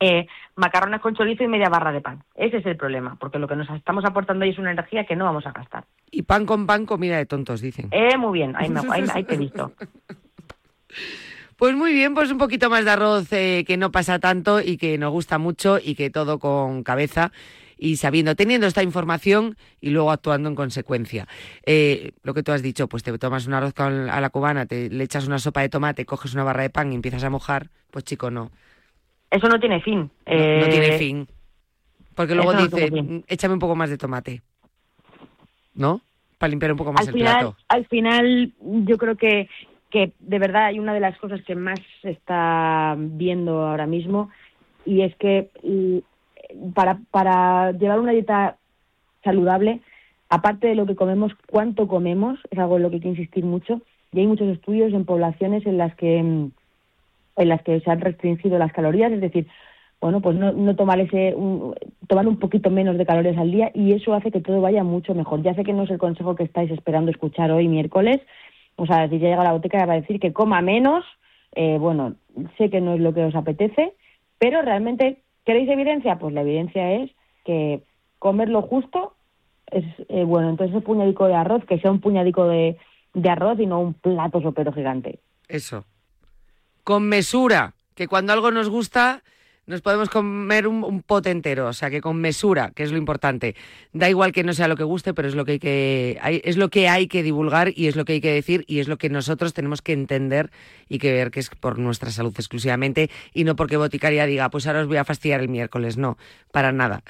eh, macarrones con chorizo y media barra de pan. Ese es el problema, porque lo que nos estamos aportando ahí es una energía que no vamos a gastar. Y pan con pan, comida de tontos, dicen. Eh, muy bien, ahí, me, ahí, te he visto. Pues muy bien, pues un poquito más de arroz eh, que no pasa tanto y que nos gusta mucho y que todo con cabeza y sabiendo, teniendo esta información y luego actuando en consecuencia. Eh, lo que tú has dicho, pues te tomas un arroz con, a la cubana, te le echas una sopa de tomate, coges una barra de pan y empiezas a mojar, pues chico, no. Eso no tiene fin. No, tiene eh, fin. Porque luego dice, échame un poco más de tomate. ¿No? Para limpiar un poco más al el plato. Al final, yo creo que, que de verdad hay una de las cosas que más se está viendo ahora mismo y es que para, para llevar una dieta saludable, aparte de lo que comemos, cuánto comemos, es algo en lo que hay que insistir mucho. Y hay muchos estudios en poblaciones en las que en las que se han restringido las calorías, es decir, bueno, pues no, no tomar ese, un, tomar un poquito menos de calorías al día y eso hace que todo vaya mucho mejor. Ya sé que no es el consejo que estáis esperando escuchar hoy miércoles, o sea, si ya llega la boteca va a decir que coma menos, eh, bueno, sé que no es lo que os apetece, pero realmente ¿Queréis evidencia? Pues la evidencia es que comer lo justo es eh, bueno. Entonces, ese puñadico de arroz, que sea un puñadico de, de arroz y no un plato sopero gigante. Eso. Con mesura, que cuando algo nos gusta nos podemos comer un, pote entero, o sea que con mesura, que es lo importante. Da igual que no sea lo que guste, pero es lo que hay que es lo que hay que divulgar y es lo que hay que decir y es lo que nosotros tenemos que entender y que ver que es por nuestra salud exclusivamente y no porque Boticaria diga, pues ahora os voy a fastidiar el miércoles, no, para nada.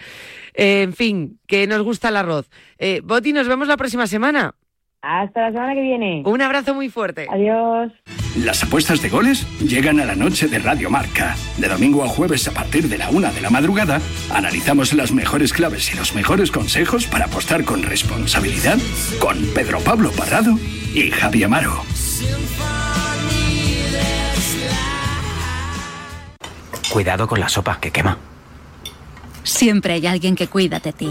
Eh, en fin, que nos gusta el arroz. Eh, Boti, nos vemos la próxima semana. Hasta la semana que viene. Un abrazo muy fuerte. Adiós. Las apuestas de goles llegan a la noche de Radio Marca. De domingo a jueves a partir de la una de la madrugada, analizamos las mejores claves y los mejores consejos para apostar con responsabilidad con Pedro Pablo Parrado y Javi Amaro. Cuidado con la sopa que quema. Siempre hay alguien que cuida de ti.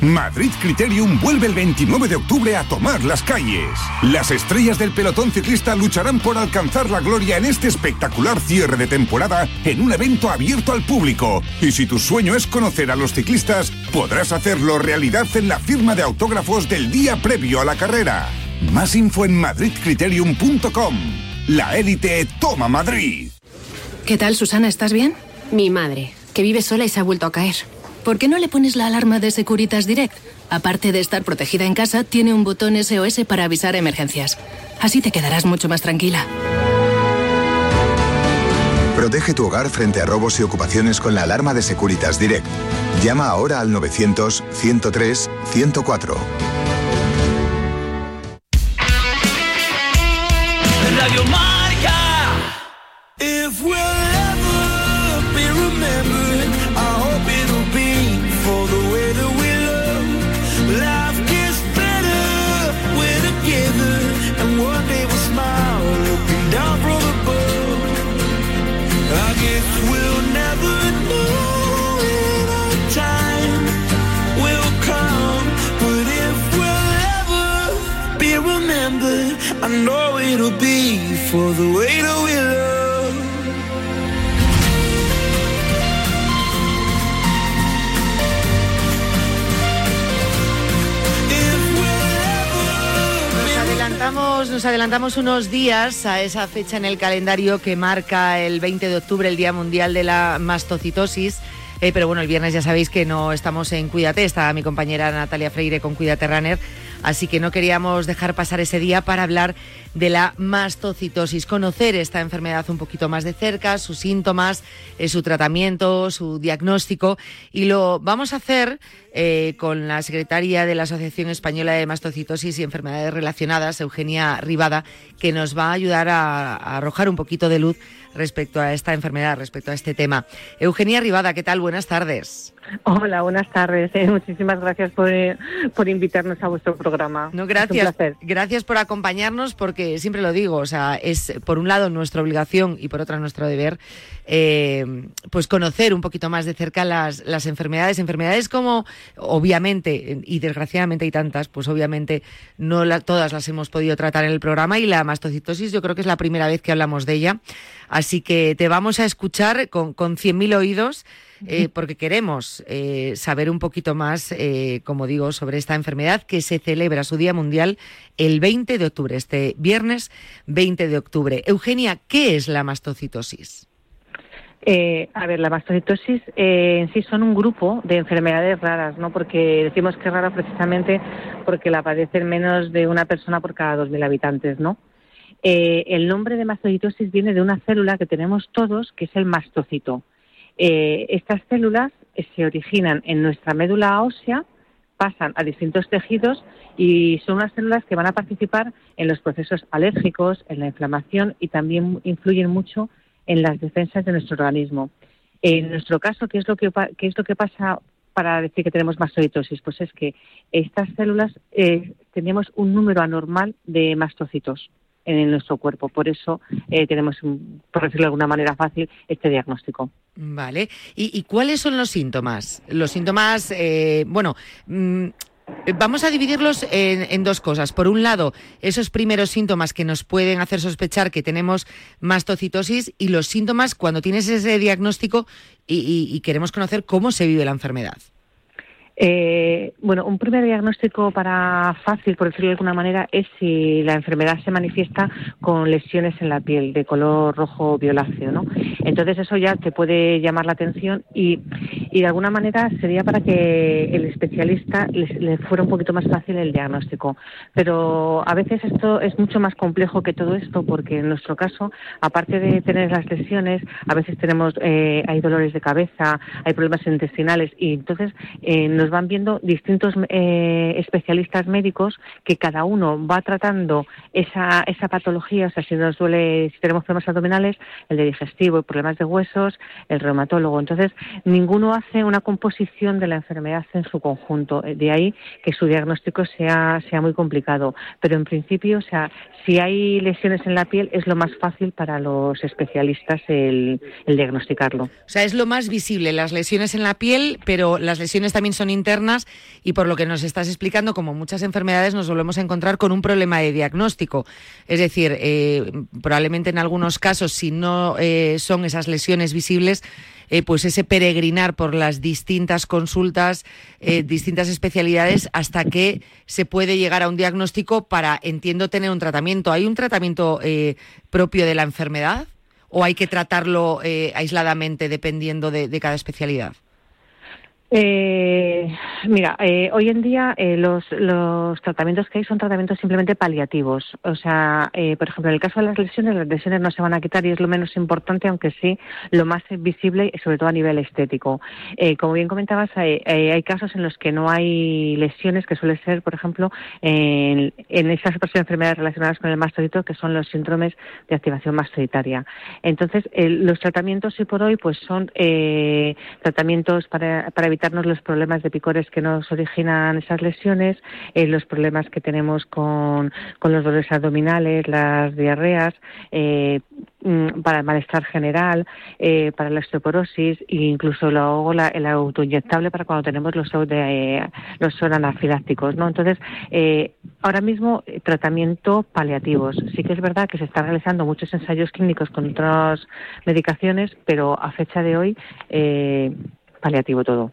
Madrid Criterium vuelve el 29 de octubre a tomar las calles. Las estrellas del pelotón ciclista lucharán por alcanzar la gloria en este espectacular cierre de temporada en un evento abierto al público. Y si tu sueño es conocer a los ciclistas, podrás hacerlo realidad en la firma de autógrafos del día previo a la carrera. Más info en madridcriterium.com. La élite toma Madrid. ¿Qué tal, Susana? ¿Estás bien? Mi madre, que vive sola y se ha vuelto a caer. ¿Por qué no le pones la alarma de Securitas Direct? Aparte de estar protegida en casa, tiene un botón SOS para avisar emergencias. Así te quedarás mucho más tranquila. Protege tu hogar frente a robos y ocupaciones con la alarma de Securitas Direct. Llama ahora al 900 103 104. Radio I know it'll be for the way that we love. Nos adelantamos, nos adelantamos unos días a esa fecha en el calendario que marca el 20 de octubre, el Día Mundial de la Mastocitosis. Eh, pero bueno, el viernes ya sabéis que no estamos en Cuídate, está mi compañera Natalia Freire con Cuídate Runner, así que no queríamos dejar pasar ese día para hablar de la mastocitosis, conocer esta enfermedad un poquito más de cerca, sus síntomas, eh, su tratamiento, su diagnóstico, y lo vamos a hacer eh, con la secretaria de la Asociación Española de Mastocitosis y Enfermedades Relacionadas, Eugenia Rivada, que nos va a ayudar a, a arrojar un poquito de luz respecto a esta enfermedad, respecto a este tema. Eugenia Rivada, ¿qué tal? Buenas tardes. Hola, buenas tardes. Eh, muchísimas gracias por, por invitarnos a vuestro programa. No, Es un gracias. placer. Gracias por acompañarnos porque siempre lo digo, o sea, es por un lado nuestra obligación y por otra nuestro deber, eh, pues conocer un poquito más de cerca las, las enfermedades. Enfermedades como, obviamente, y desgraciadamente hay tantas, pues obviamente no todas las hemos podido tratar en el programa y la mastocitosis yo creo que es la primera vez que hablamos de ella. Así que te vamos a escuchar con, con 100.000 oídos eh, porque queremos eh, saber un poquito más, eh, como digo, sobre esta enfermedad que se celebra su Día Mundial el 20 de octubre, este viernes 20 de octubre. Eugenia, ¿qué es la mastocitosis? Eh, a ver, la mastocitosis eh, en sí son un grupo de enfermedades raras, ¿no? Porque decimos que es rara precisamente porque la padecen menos de una persona por cada 2.000 habitantes, ¿no? El nombre de mastocitosis viene de una célula que tenemos todos, que es el mastocito. Eh, estas células eh, se originan en nuestra médula ósea, pasan a distintos tejidos y son unas células que van a participar en los procesos alérgicos, en la inflamación y también influyen mucho en las defensas de nuestro organismo. En nuestro caso, ¿qué es lo que, qué es lo que pasa para decir que tenemos mastocitosis? Pues es que estas células eh, tenemos un número anormal de mastocitos en nuestro cuerpo. Por eso eh, tenemos, un- por decirlo de alguna manera fácil, este diagnóstico. Vale. ¿Y, cuáles son los síntomas? Los síntomas, eh, bueno, mm, vamos a dividirlos en, dos cosas. Por un lado, esos primeros síntomas que nos pueden hacer sospechar que tenemos mastocitosis y los síntomas cuando tienes ese diagnóstico y queremos conocer cómo se vive la enfermedad. Eh, bueno, un primer diagnóstico para fácil, por decirlo de alguna manera, es si la enfermedad se manifiesta con lesiones en la piel de color rojo violáceo, ¿no? Entonces eso ya te puede llamar la atención y, y de alguna manera sería para que el especialista le, fuera un poquito más fácil el diagnóstico. Pero a veces esto es mucho más complejo que todo esto porque en nuestro caso, aparte de tener las lesiones, a veces tenemos eh, hay dolores de cabeza, hay problemas intestinales y entonces eh, nos van viendo distintos eh, especialistas médicos que cada uno va tratando esa, esa patología, o sea, si nos duele, si tenemos problemas abdominales, el de digestivo, problemas de huesos, el reumatólogo. Entonces, ninguno hace una composición de la enfermedad en su conjunto. Eh, De ahí que su diagnóstico sea, sea muy complicado. Pero en principio, o sea, si hay lesiones en la piel, es lo más fácil para los especialistas el, el diagnosticarlo. O sea, es lo más visible, las lesiones en la piel, pero las lesiones también son internas y por lo que nos estás explicando, como muchas enfermedades, nos volvemos a encontrar con un problema de diagnóstico. Es decir, eh, probablemente en algunos casos, si no eh, son esas lesiones visibles, eh, pues ese peregrinar por las distintas consultas, distintas especialidades, hasta que se puede llegar a un diagnóstico para, entiendo, tener un tratamiento. ¿Hay un tratamiento propio de la enfermedad o hay que tratarlo aisladamente dependiendo de, de cada especialidad? Eh, mira, eh, hoy en día eh, los, los tratamientos que hay son tratamientos simplemente paliativos. O sea, eh, por ejemplo, en el caso de las lesiones, las lesiones no se van a quitar y es lo menos importante, aunque sí lo más visible, sobre todo a nivel estético. Eh, como bien comentabas, hay, hay- casos en los que no hay lesiones, que suele ser, por ejemplo, en, en esas otras enfermedades relacionadas con el mastodito, que son los síndromes de activación mastoditaria. Entonces, el- los tratamientos hoy por hoy, pues son eh, tratamientos para, para evitarnos los problemas de picores que nos originan esas lesiones, eh, los problemas que tenemos con, con los dolores abdominales, las diarreas, eh, mm, para el malestar general, eh, para la osteoporosis e incluso luego la, el autoinyectable para cuando tenemos los, los ¿no? Entonces, ahora mismo tratamiento paliativos. Sí que es verdad que se están realizando muchos ensayos clínicos con otras medicaciones, pero a fecha de hoy paliativo todo.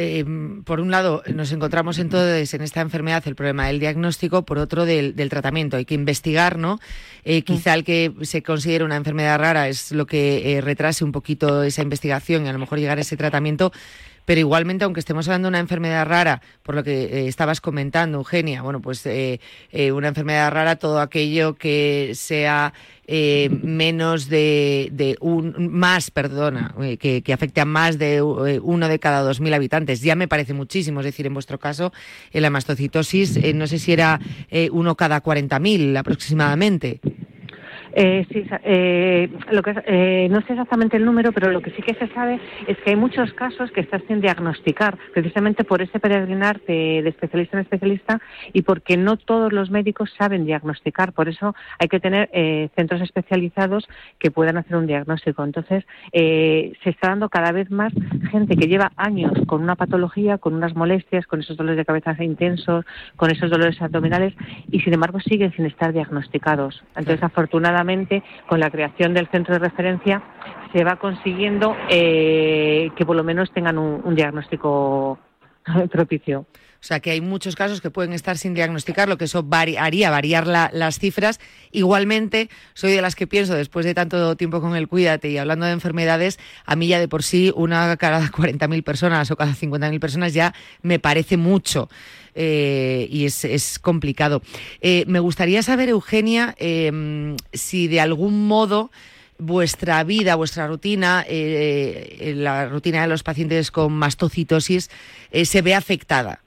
Eh, por un lado, nos encontramos entonces en esta enfermedad el problema del diagnóstico, por otro del, del tratamiento. Hay que investigar, ¿no? Eh, quizá el que se considere una enfermedad rara es lo que eh, retrase un poquito esa investigación y a lo mejor llegar a ese tratamiento. Pero igualmente, aunque estemos hablando de una enfermedad rara, por lo que eh, estabas comentando, Eugenia, bueno, pues eh, eh, una enfermedad rara, todo aquello que sea eh, menos de, un, más, perdona, que, afecte a más de uno de cada dos mil habitantes. Ya me parece muchísimo, es decir, en vuestro caso, la mastocitosis, no sé si era uno cada cuarenta mil aproximadamente. Eh, sí, eh, lo que, eh, no sé exactamente el número, pero lo que sí que se sabe es que hay muchos casos que están sin diagnosticar, precisamente por ese peregrinar de, de especialista en especialista y porque no todos los médicos saben diagnosticar. Por eso hay que tener eh, centros especializados que puedan hacer un diagnóstico. Entonces, eh, se está dando cada vez más gente que lleva años con una patología, con unas molestias, con esos dolores de cabeza intensos, con esos dolores abdominales y, sin embargo, siguen sin estar diagnosticados. Entonces, afortunadamente, con la creación del centro de referencia, se va consiguiendo eh, que por lo menos tengan un, un diagnóstico propicio. O sea, que hay muchos casos que pueden estar sin diagnosticar, lo que eso vari- haría variar la- las cifras. Igualmente, soy de las que pienso, después de tanto tiempo con el Cuídate y hablando de enfermedades, a mí ya de por sí una cada 40.000 personas o cada 50.000 personas ya me parece mucho. Eh, y es, complicado. Eh, me gustaría saber, Eugenia, eh, si de algún modo vuestra vida, vuestra rutina, eh, eh, la rutina de los pacientes con mastocitosis, se ve afectada.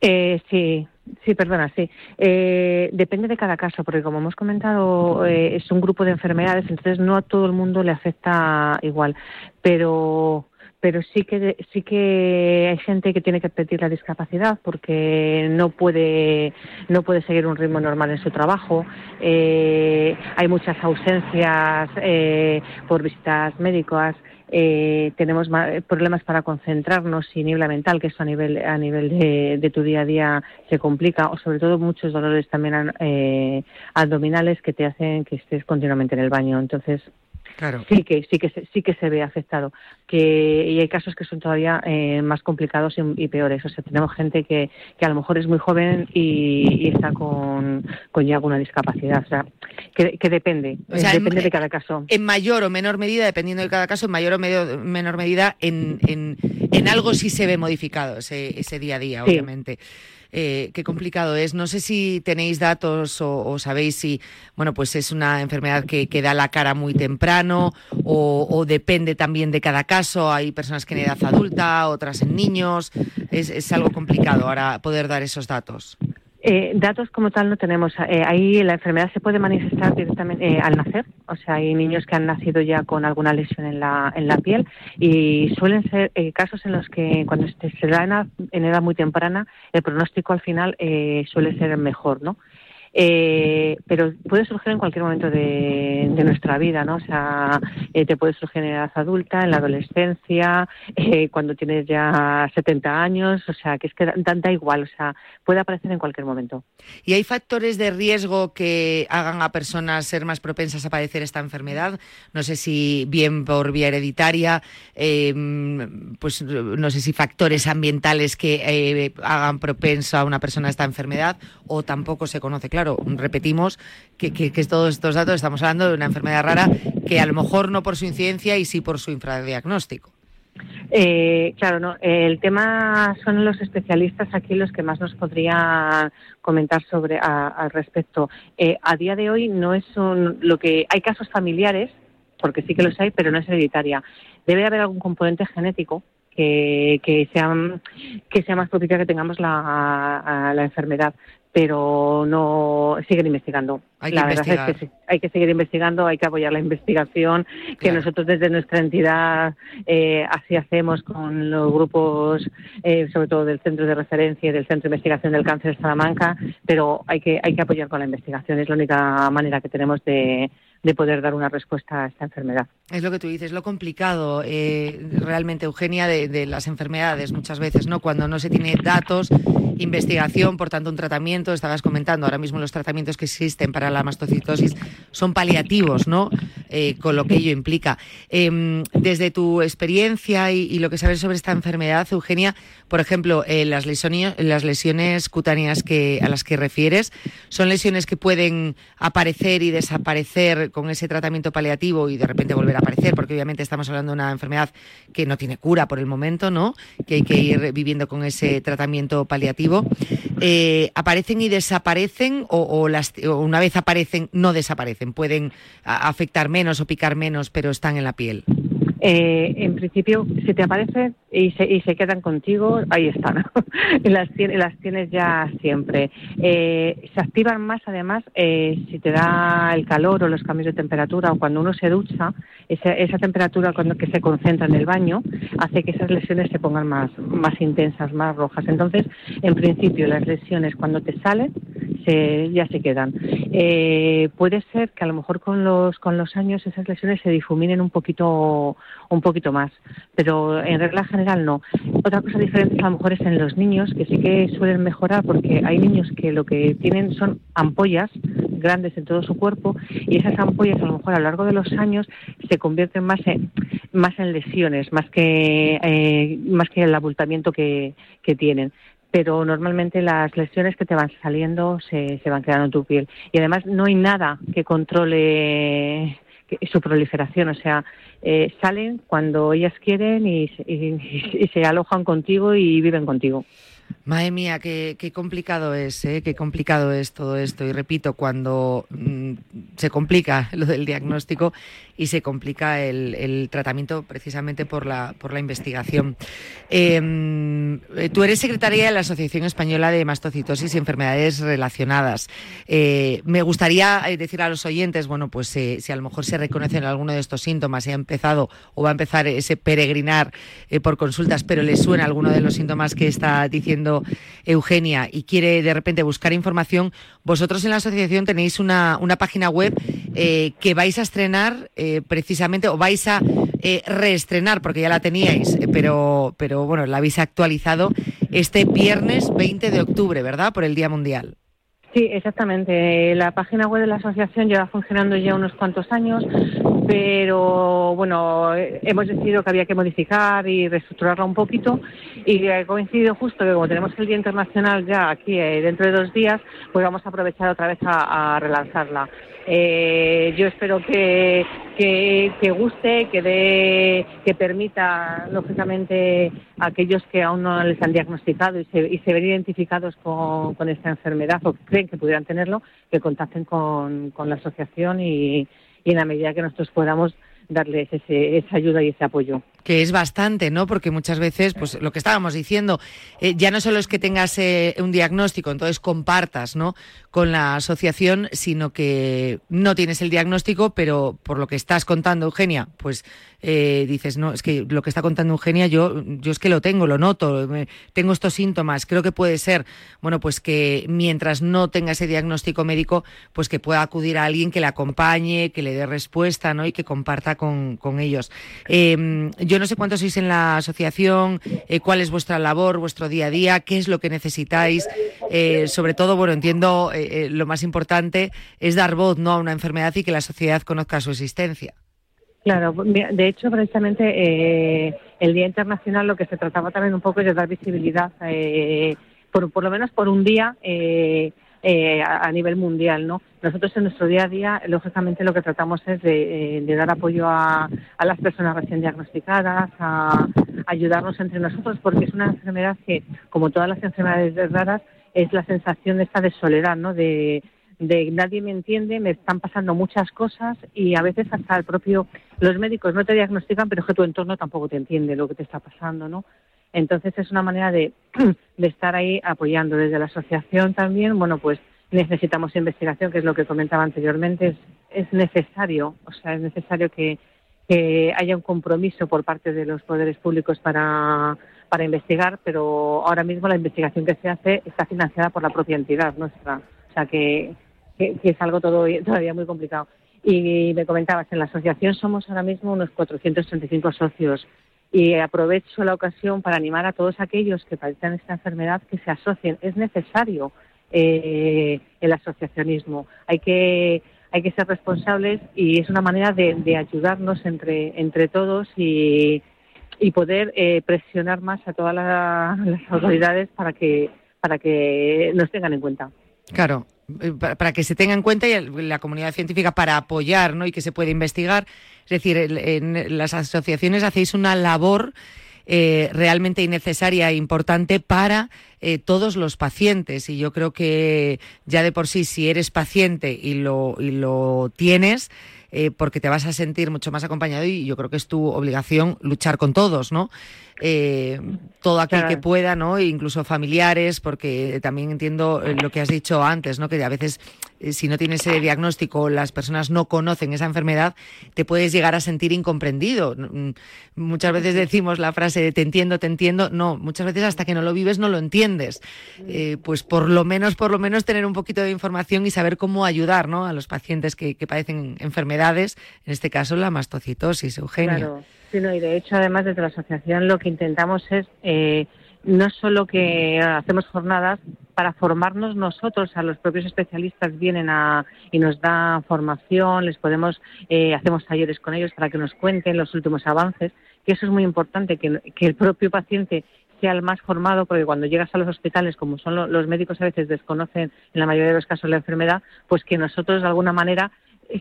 Eh, sí, sí, perdona, sí. Depende de cada caso, porque como hemos comentado, es un grupo de enfermedades, entonces no a todo el mundo le afecta igual. Pero pero sí que sí que hay gente que tiene que pedir la discapacidad porque no puede no puede seguir un ritmo normal en su trabajo. Eh, hay muchas ausencias eh, por visitas médicas. Eh, tenemos ma- problemas para concentrarnos y niebla mental que eso a nivel a nivel de, de tu día a día se complica o sobre todo muchos dolores también eh, abdominales que te hacen que estés continuamente en el baño. Entonces Claro. sí que sí que se, sí que se ve afectado que y hay casos que son todavía eh, más complicados y, y peores o sea tenemos gente que, que a lo mejor es muy joven y, y está con, con ya alguna discapacidad o sea que, que depende O sea, eh, en- depende de cada caso En mayor o menor medida, dependiendo de cada caso, en mayor o medio- menor medida, en, en, en algo sí se ve modificado ese, ese día a día, Sí. obviamente. Eh, qué complicado es. No sé si tenéis datos o, o sabéis si, bueno, pues es una enfermedad que, que da la cara muy temprano o, o depende también de cada caso. Hay personas que en edad adulta, otras en niños. Es, es algo complicado ahora poder dar esos datos. Eh, datos como tal no tenemos. Eh, ahí la enfermedad se puede manifestar directamente eh, al nacer. O sea, hay niños que han nacido ya con alguna lesión en la, en la piel y suelen ser eh, casos en los que cuando se da en edad muy temprana el pronóstico al final eh, suele ser mejor, ¿no? Eh, pero puede surgir en cualquier momento de, nuestra vida, ¿no? O sea, eh, te puede surgir en edad adulta, en la adolescencia, eh, cuando tienes ya 70 años, o sea, que es que da, da igual, o sea, puede aparecer en cualquier momento. ¿Y hay factores de riesgo que hagan a personas ser más propensas a padecer esta enfermedad? No sé si bien por vía hereditaria, eh, pues no sé si factores ambientales que eh, hagan propensa a una persona a esta enfermedad o tampoco se conoce. Claro, repetimos que, todos estos datos estamos hablando de una enfermedad rara que a lo mejor no por su incidencia y sí por su infradiagnóstico. Eh, claro, no. El tema son los especialistas aquí los que más nos podrían comentar sobre a- al respecto. Eh, a día de hoy no es un, lo que hay casos familiares, porque sí que los hay, pero no es hereditaria. Debe haber algún componente genético que, que sea que sea más propicio a que tengamos la enfermedad, pero no siguen investigando. Hay que la verdad investigar. es que sí, hay que seguir investigando, hay que apoyar la investigación, que Claro. nosotros desde nuestra entidad eh, así hacemos con los grupos, eh, sobre todo del Centro de Referencia y del Centro de Investigación del Cáncer de Salamanca, pero hay que, hay que apoyar con la investigación, es la única manera que tenemos de, de poder dar una respuesta a esta enfermedad. Es lo que tú dices, lo complicado eh, realmente, Eugenia, de, las enfermedades muchas veces, ¿no? Cuando no se tiene datos, investigación, por tanto un tratamiento, estabas comentando, ahora mismo los tratamientos que existen para la mastocitosis son paliativos, ¿no? Eh, con lo que ello implica. Eh, desde tu experiencia y, y lo que sabes sobre esta enfermedad, Eugenia, por ejemplo, eh, las, lesionio- las lesiones cutáneas que, a las que refieres, ¿son lesiones que pueden aparecer y desaparecer con ese tratamiento paliativo y de repente volver a aparecer? Porque obviamente estamos hablando de una enfermedad que no tiene cura por el momento, ¿no? Que hay que ir viviendo con ese tratamiento paliativo. Eh, ¿Aparecen y desaparecen o, las, o una vez aparecen no desaparecen? ¿Pueden afectar menos o picar menos pero están en la piel? Eh, en principio, si te aparecen y se, y se quedan contigo, ahí están. Las, las tienes ya siempre. Eh, se activan más, además, eh, si te da el calor o los cambios de temperatura o cuando uno se ducha, esa, esa temperatura cuando, que se concentra en el baño hace que esas lesiones se pongan más, más intensas, más rojas. Entonces, en principio, las lesiones cuando te salen se, ya se quedan. Eh, puede ser que a lo mejor con los, con los años esas lesiones se difuminen un poquito, un poquito más, pero en regla general no. Otra cosa diferente a lo mejor es en los niños, que sí que suelen mejorar porque hay niños que lo que tienen son ampollas grandes en todo su cuerpo y esas ampollas a lo mejor a lo largo de los años se convierten más en, más en lesiones, más que, eh, más que el abultamiento que, que tienen pero normalmente las lesiones que te van saliendo se, se van quedando en tu piel. Y además no hay nada que controle su proliferación, o sea, eh, salen cuando ellas quieren y, y- y se alojan contigo y viven contigo. Madre mía, qué, complicado es, ¿eh? qué complicado es todo esto. Y repito, cuando mm, se complica lo del diagnóstico y se complica el, tratamiento precisamente por la, por la investigación. Eh, eh, tú eres secretaria de la Asociación Española de Mastocitosis y Enfermedades Relacionadas. Eh, me gustaría eh, decir a los oyentes, bueno, pues si a lo mejor se reconocen alguno de estos síntomas, si ha empezado o va a empezar ese peregrinar por consultas, pero le suena alguno de los síntomas que está diciendo Eugenia y quiere de repente buscar información, vosotros en la asociación tenéis una, una página web eh, que vais a estrenar eh, precisamente o vais a eh, reestrenar porque ya la teníais, eh, pero, pero bueno, la habéis actualizado este viernes 20 de octubre, ¿verdad? Por el Día Mundial. Sí, exactamente. La página web de la asociación lleva funcionando ya unos cuantos años, pero bueno, hemos decidido que había que modificar y reestructurarla un poquito y ha coincidido justo que como tenemos el Día Internacional ya aquí eh, dentro de dos días, pues vamos a aprovechar otra vez a relanzarla. Eh, yo espero que, que, guste, que dé, que permita, lógicamente, a aquellos que aún no les han diagnosticado y se, y se ven identificados con, con esta enfermedad o que creen que pudieran tenerlo, que contacten con, con la asociación y, y en la medida que nosotros podamos darles ese, esa ayuda y ese apoyo. que es bastante, ¿no? Porque muchas veces, pues lo que estábamos diciendo, eh, ya no solo es que tengas eh, un diagnóstico, entonces compartas, ¿no? Con la asociación, sino que no tienes el diagnóstico, pero por lo que estás contando, Eugenia, pues eh, dices, no, es que lo que está contando Eugenia, yo, yo es que lo tengo, lo noto, tengo estos síntomas. Creo que puede ser, bueno, pues que mientras no tenga ese diagnóstico médico, pues que pueda acudir a alguien que le acompañe, que le dé respuesta, ¿no? Y que comparta con, con ellos. Eh, yo no sé cuántos sois en la asociación, eh, cuál es vuestra labor, vuestro día a día, qué es lo que necesitáis. Eh, sobre todo, bueno, entiendo eh, eh, lo más importante es dar voz, ¿no? A una enfermedad y que la sociedad conozca su existencia. Claro, de hecho, precisamente eh, el Día Internacional lo que se trataba también un poco es de dar visibilidad, eh, por, por lo menos por un día eh, eh, a, nivel mundial, ¿no? Nosotros en nuestro día a día, lógicamente, lo que tratamos es de, eh, de dar apoyo a, a las personas recién diagnosticadas, a, ayudarnos entre nosotros, porque es una enfermedad que, como todas las enfermedades raras, es la sensación esta de soledad, ¿no? De, de nadie me entiende, me están pasando muchas cosas y a veces hasta el propio los médicos no te diagnostican, pero es que tu entorno tampoco te entiende lo que te está pasando, ¿no? Entonces es una manera de, de estar ahí apoyando desde la asociación también. Bueno, pues necesitamos investigación, que es lo que comentaba anteriormente. Es, es necesario, o sea, es necesario que, que haya un compromiso por parte de los poderes públicos para, para investigar, pero ahora mismo la investigación que se hace está financiada por la propia entidad nuestra. O sea que, que, es algo todo, todavía muy complicado. Y me comentabas, en la asociación somos ahora mismo unos 435 socios y aprovecho la ocasión para animar a todos aquellos que padecen esta enfermedad que se asocien. Es necesario eh, el asociacionismo. Hay que hay que ser responsables y es una manera de, de ayudarnos entre entre todos y, y poder eh, presionar más a todas la- las autoridades para que para que nos tengan en cuenta. Claro, eh, para, que se tenga en cuenta y la comunidad científica para apoyar ¿no? y que se pueda investigar. Es decir, en las asociaciones hacéis una labor eh, realmente necesaria e importante para eh, todos los pacientes. Y yo creo que ya de por sí, si eres paciente y lo, y lo tienes, eh, porque te vas a sentir mucho más acompañado y yo creo que es tu obligación luchar con todos, ¿no? Eh, todo aquel Claro. que pueda, ¿no? Incluso familiares, porque también entiendo eh, lo que has dicho antes, ¿no? Que a veces eh, si no tienes ese diagnóstico, las personas no conocen esa enfermedad, te puedes llegar a sentir incomprendido. Mm, Muchas veces decimos la frase de te entiendo, te entiendo. No, muchas veces hasta que no lo vives no lo entiendes. Eh, pues por lo menos, por lo menos tener un poquito de información y saber cómo ayudar, ¿no? A los pacientes que, que padecen enfermedades, en este caso la mastocitosis, Eugenia. Claro, sí, no, y de hecho, además, desde la asociación lo que intentamos es eh, no solo que hacemos jornadas para formarnos nosotros, a los propios especialistas vienen a, y nos dan formación, les podemos, eh, hacemos talleres con ellos para que nos cuenten los últimos avances, que eso es muy importante, que, el propio paciente sea el más formado, porque cuando llegas a los hospitales, como son lo- los médicos a veces desconocen en la mayoría de los casos la enfermedad, pues que nosotros de alguna manera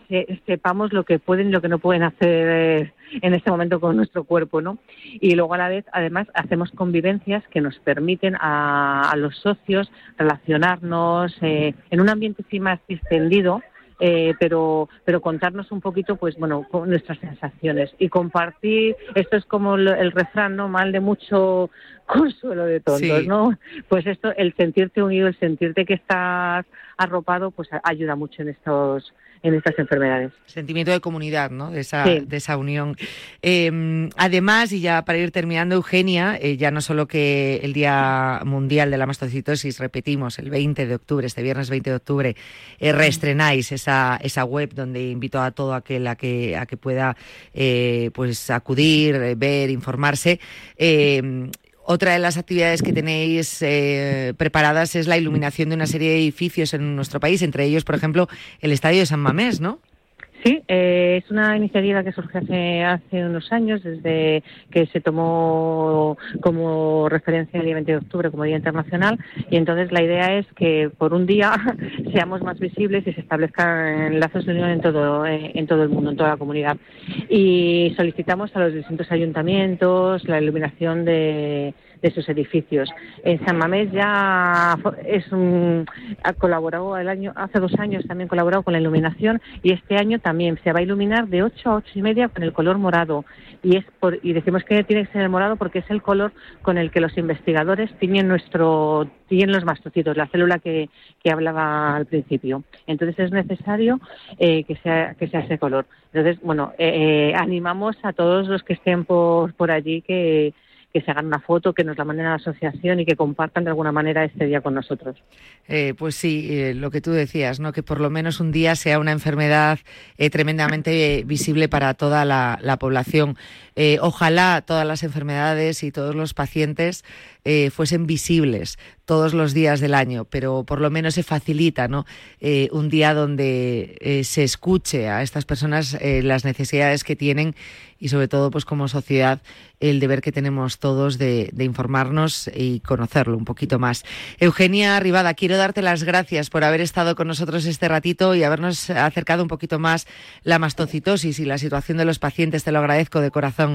se- sepamos lo que pueden y lo que no pueden hacer eh, en este momento con nuestro cuerpo, ¿no? Y luego a la vez, además, hacemos convivencias que nos permiten a, a los socios relacionarnos eh, en un ambiente sí más distendido, eh, pero pero contarnos un poquito pues bueno con nuestras sensaciones y compartir esto es como lo- el refrán no mal de mucho consuelo de tontos Sí. no pues esto el sentirte unido el sentirte que estás arropado pues a- ayuda mucho en estos en estas enfermedades Sentimiento de comunidad, ¿no? De esa, Sí. de esa unión. Eh, además, y ya para ir terminando, Eugenia, eh, ya no solo que el Día Mundial de la Mastocitosis, repetimos, el 20 de octubre, este viernes 20 de octubre, eh, reestrenáis esa, esa web donde invito a todo aquel a que, a que pueda eh, pues acudir, ver, informarse. Otra de las actividades que tenéis eh, preparadas es la iluminación de una serie de edificios en nuestro país, entre ellos, por ejemplo, el Estadio de San Mamés, ¿no? Sí, eh, es una iniciativa que surge hace, hace unos años, desde que se tomó como referencia el día 20 de octubre como Día Internacional, y entonces la idea es que por un día seamos más visibles y se establezcan lazos de unión en todo, eh, en todo el mundo, en toda la comunidad. Y solicitamos a los distintos ayuntamientos la iluminación de, de esos edificios. En San Mamés ya es un, ha colaborado el año, hace dos años también colaborado con la iluminación y este año también se va a iluminar de 8 a 8 y media con el color morado. Y, es por, y decimos que tiene que ser el morado porque es el color con el que los investigadores tienen nuestro tienen los mastocitos, la célula que, que hablaba al principio. Entonces es necesario eh, que, sea, que sea ese color. Entonces, bueno, eh, eh, animamos a todos los que estén por, por allí que, que se hagan una foto, que nos la manden a la asociación y que compartan de alguna manera este día con nosotros. Eh, pues sí, eh, lo que tú decías, ¿no? que por lo menos un día sea una enfermedad eh, tremendamente visible para toda la población. Eh, ojalá todas las enfermedades y todos los pacientes eh, fuesen visibles todos los días del año, pero por lo menos se facilita ¿no? Eh, un día donde se escuche a estas personas las necesidades que tienen y sobre todo pues como sociedad el deber que tenemos todos de, de informarnos y conocerlo un poquito más. Eugenia Rivada, quiero darte las gracias por haber estado con nosotros este ratito y habernos acercado un poquito más la mastocitosis y la situación de los pacientes. Te lo agradezco de corazón.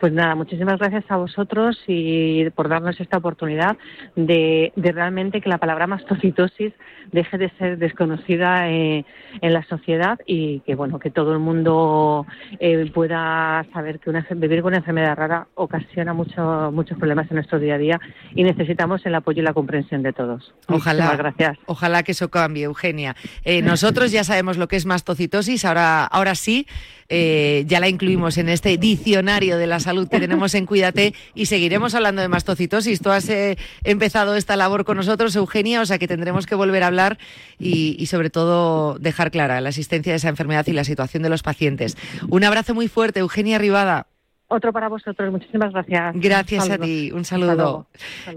Pues nada, muchísimas gracias a vosotros y por darnos esta oportunidad de, de realmente que la palabra mastocitosis deje de ser desconocida eh, en la sociedad y que bueno que todo el mundo eh, pueda saber que una, vivir con una enfermedad rara ocasiona mucho, muchos problemas en nuestro día a día y necesitamos el apoyo y la comprensión de todos. Ojalá, Muchísimas gracias. ojalá que eso cambie, Eugenia. Eh, nosotros ya sabemos lo que es mastocitosis, ahora, ahora sí, eh, ya la incluimos en este diccionario de la salud que tenemos en Cuídate y seguiremos hablando de mastocitosis. Tú has eh, empezado esta labor con nosotros, Eugenia, o sea que tendremos que volver a hablar y, y sobre todo dejar clara la existencia de esa enfermedad y la situación de los pacientes. Un abrazo muy fuerte, Eugenia Rivada. Otro para vosotros, muchísimas gracias. Gracias a ti, un Hasta saludo. luego.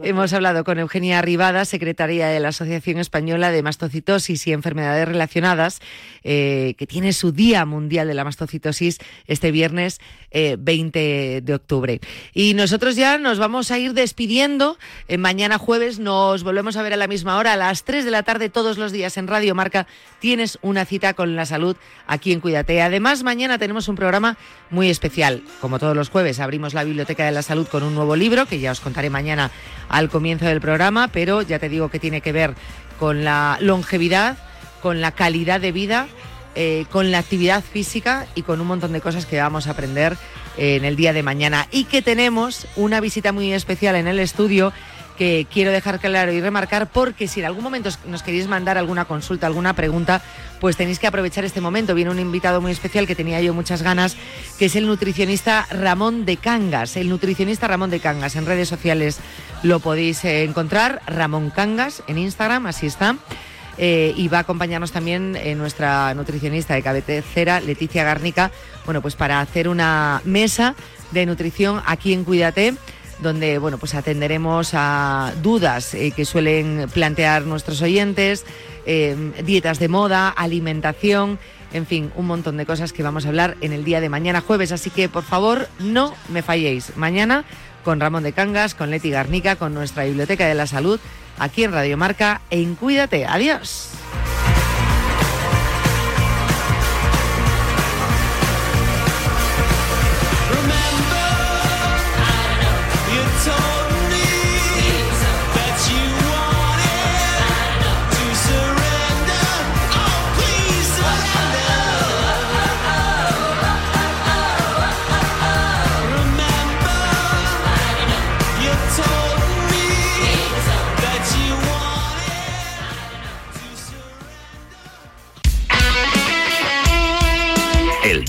Hemos hablado con Eugenia Rivada, secretaria de la Asociación Española de Mastocitosis y Enfermedades Relacionadas, eh, que tiene su Día Mundial de la Mastocitosis este viernes eh, 20 de octubre. Y nosotros ya nos vamos a ir despidiendo. Eh, mañana jueves nos volvemos a ver a la misma hora, a las 3 de la tarde, todos los días en Radio Marca. Tienes una cita con la salud aquí en Cuídate. Además, mañana tenemos un programa muy especial. Como todos los jueves, abrimos la Biblioteca de la Salud con un nuevo libro, que ya os contaré mañana al comienzo del programa, pero ya te digo que tiene que ver con la longevidad, con la calidad de vida, eh, con la actividad física y con un montón de cosas que vamos a aprender eh, en el día de mañana. Y que tenemos una visita muy especial en el estudio que quiero dejar claro y remarcar porque si en algún momento os- nos queréis mandar alguna consulta, alguna pregunta, pues tenéis que aprovechar este momento. Viene un invitado muy especial que tenía yo muchas ganas, que es el nutricionista Ramón de Cangas. El nutricionista Ramón de Cangas. En redes sociales lo podéis eh, encontrar, Ramón Cangas, en Instagram, así está. Eh, y va a acompañarnos también eh, nuestra nutricionista de cabecera, Leticia Garnica, bueno, pues para hacer una mesa de nutrición aquí en Cuídate donde bueno pues atenderemos a dudas eh, que suelen plantear nuestros oyentes, eh, dietas de moda, alimentación, en fin, un montón de cosas que vamos a hablar en el día de mañana jueves. Así que por favor no me falléis. Mañana con Ramón de Cangas, con Leti Garnica, con nuestra Biblioteca de la Salud, aquí en Radio Marca, en Cuídate. Adiós.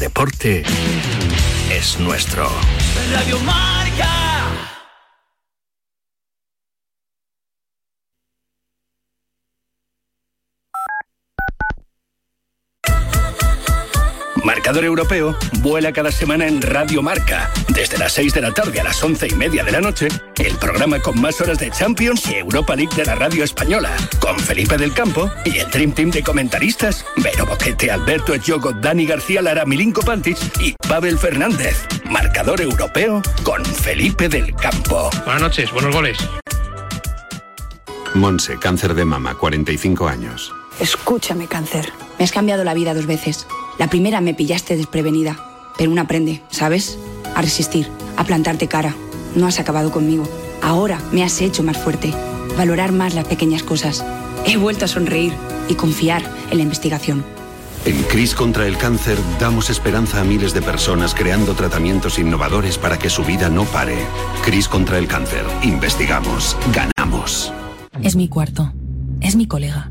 Deporte es nuestro. Radio Marca. Marcador Europeo vuela cada semana en Radio Marca. Desde las 6 de la tarde a las 11 y media de la noche, el programa con más horas de Champions y Europa League de la radio española. Con Felipe del Campo y el Dream Team de comentaristas: Vero Boquete, Alberto Echogo, Dani García Lara, Milinko Pantic y Pavel Fernández. Marcador Europeo con Felipe del Campo. Buenas noches, buenos goles. Monse, cáncer de mama, 45 años. Escúchame, cáncer. Me has cambiado la vida dos veces. La primera me pillaste desprevenida. Pero uno aprende, ¿sabes? A resistir, a plantarte cara. No has acabado conmigo. Ahora me has hecho más fuerte. Valorar más las pequeñas cosas. He vuelto a sonreír y confiar en la investigación. En CRIS contra el cáncer damos esperanza a miles de personas creando tratamientos innovadores para que su vida no pare. CRIS contra el cáncer. Investigamos. Ganamos. Es mi cuarto. Es mi colega.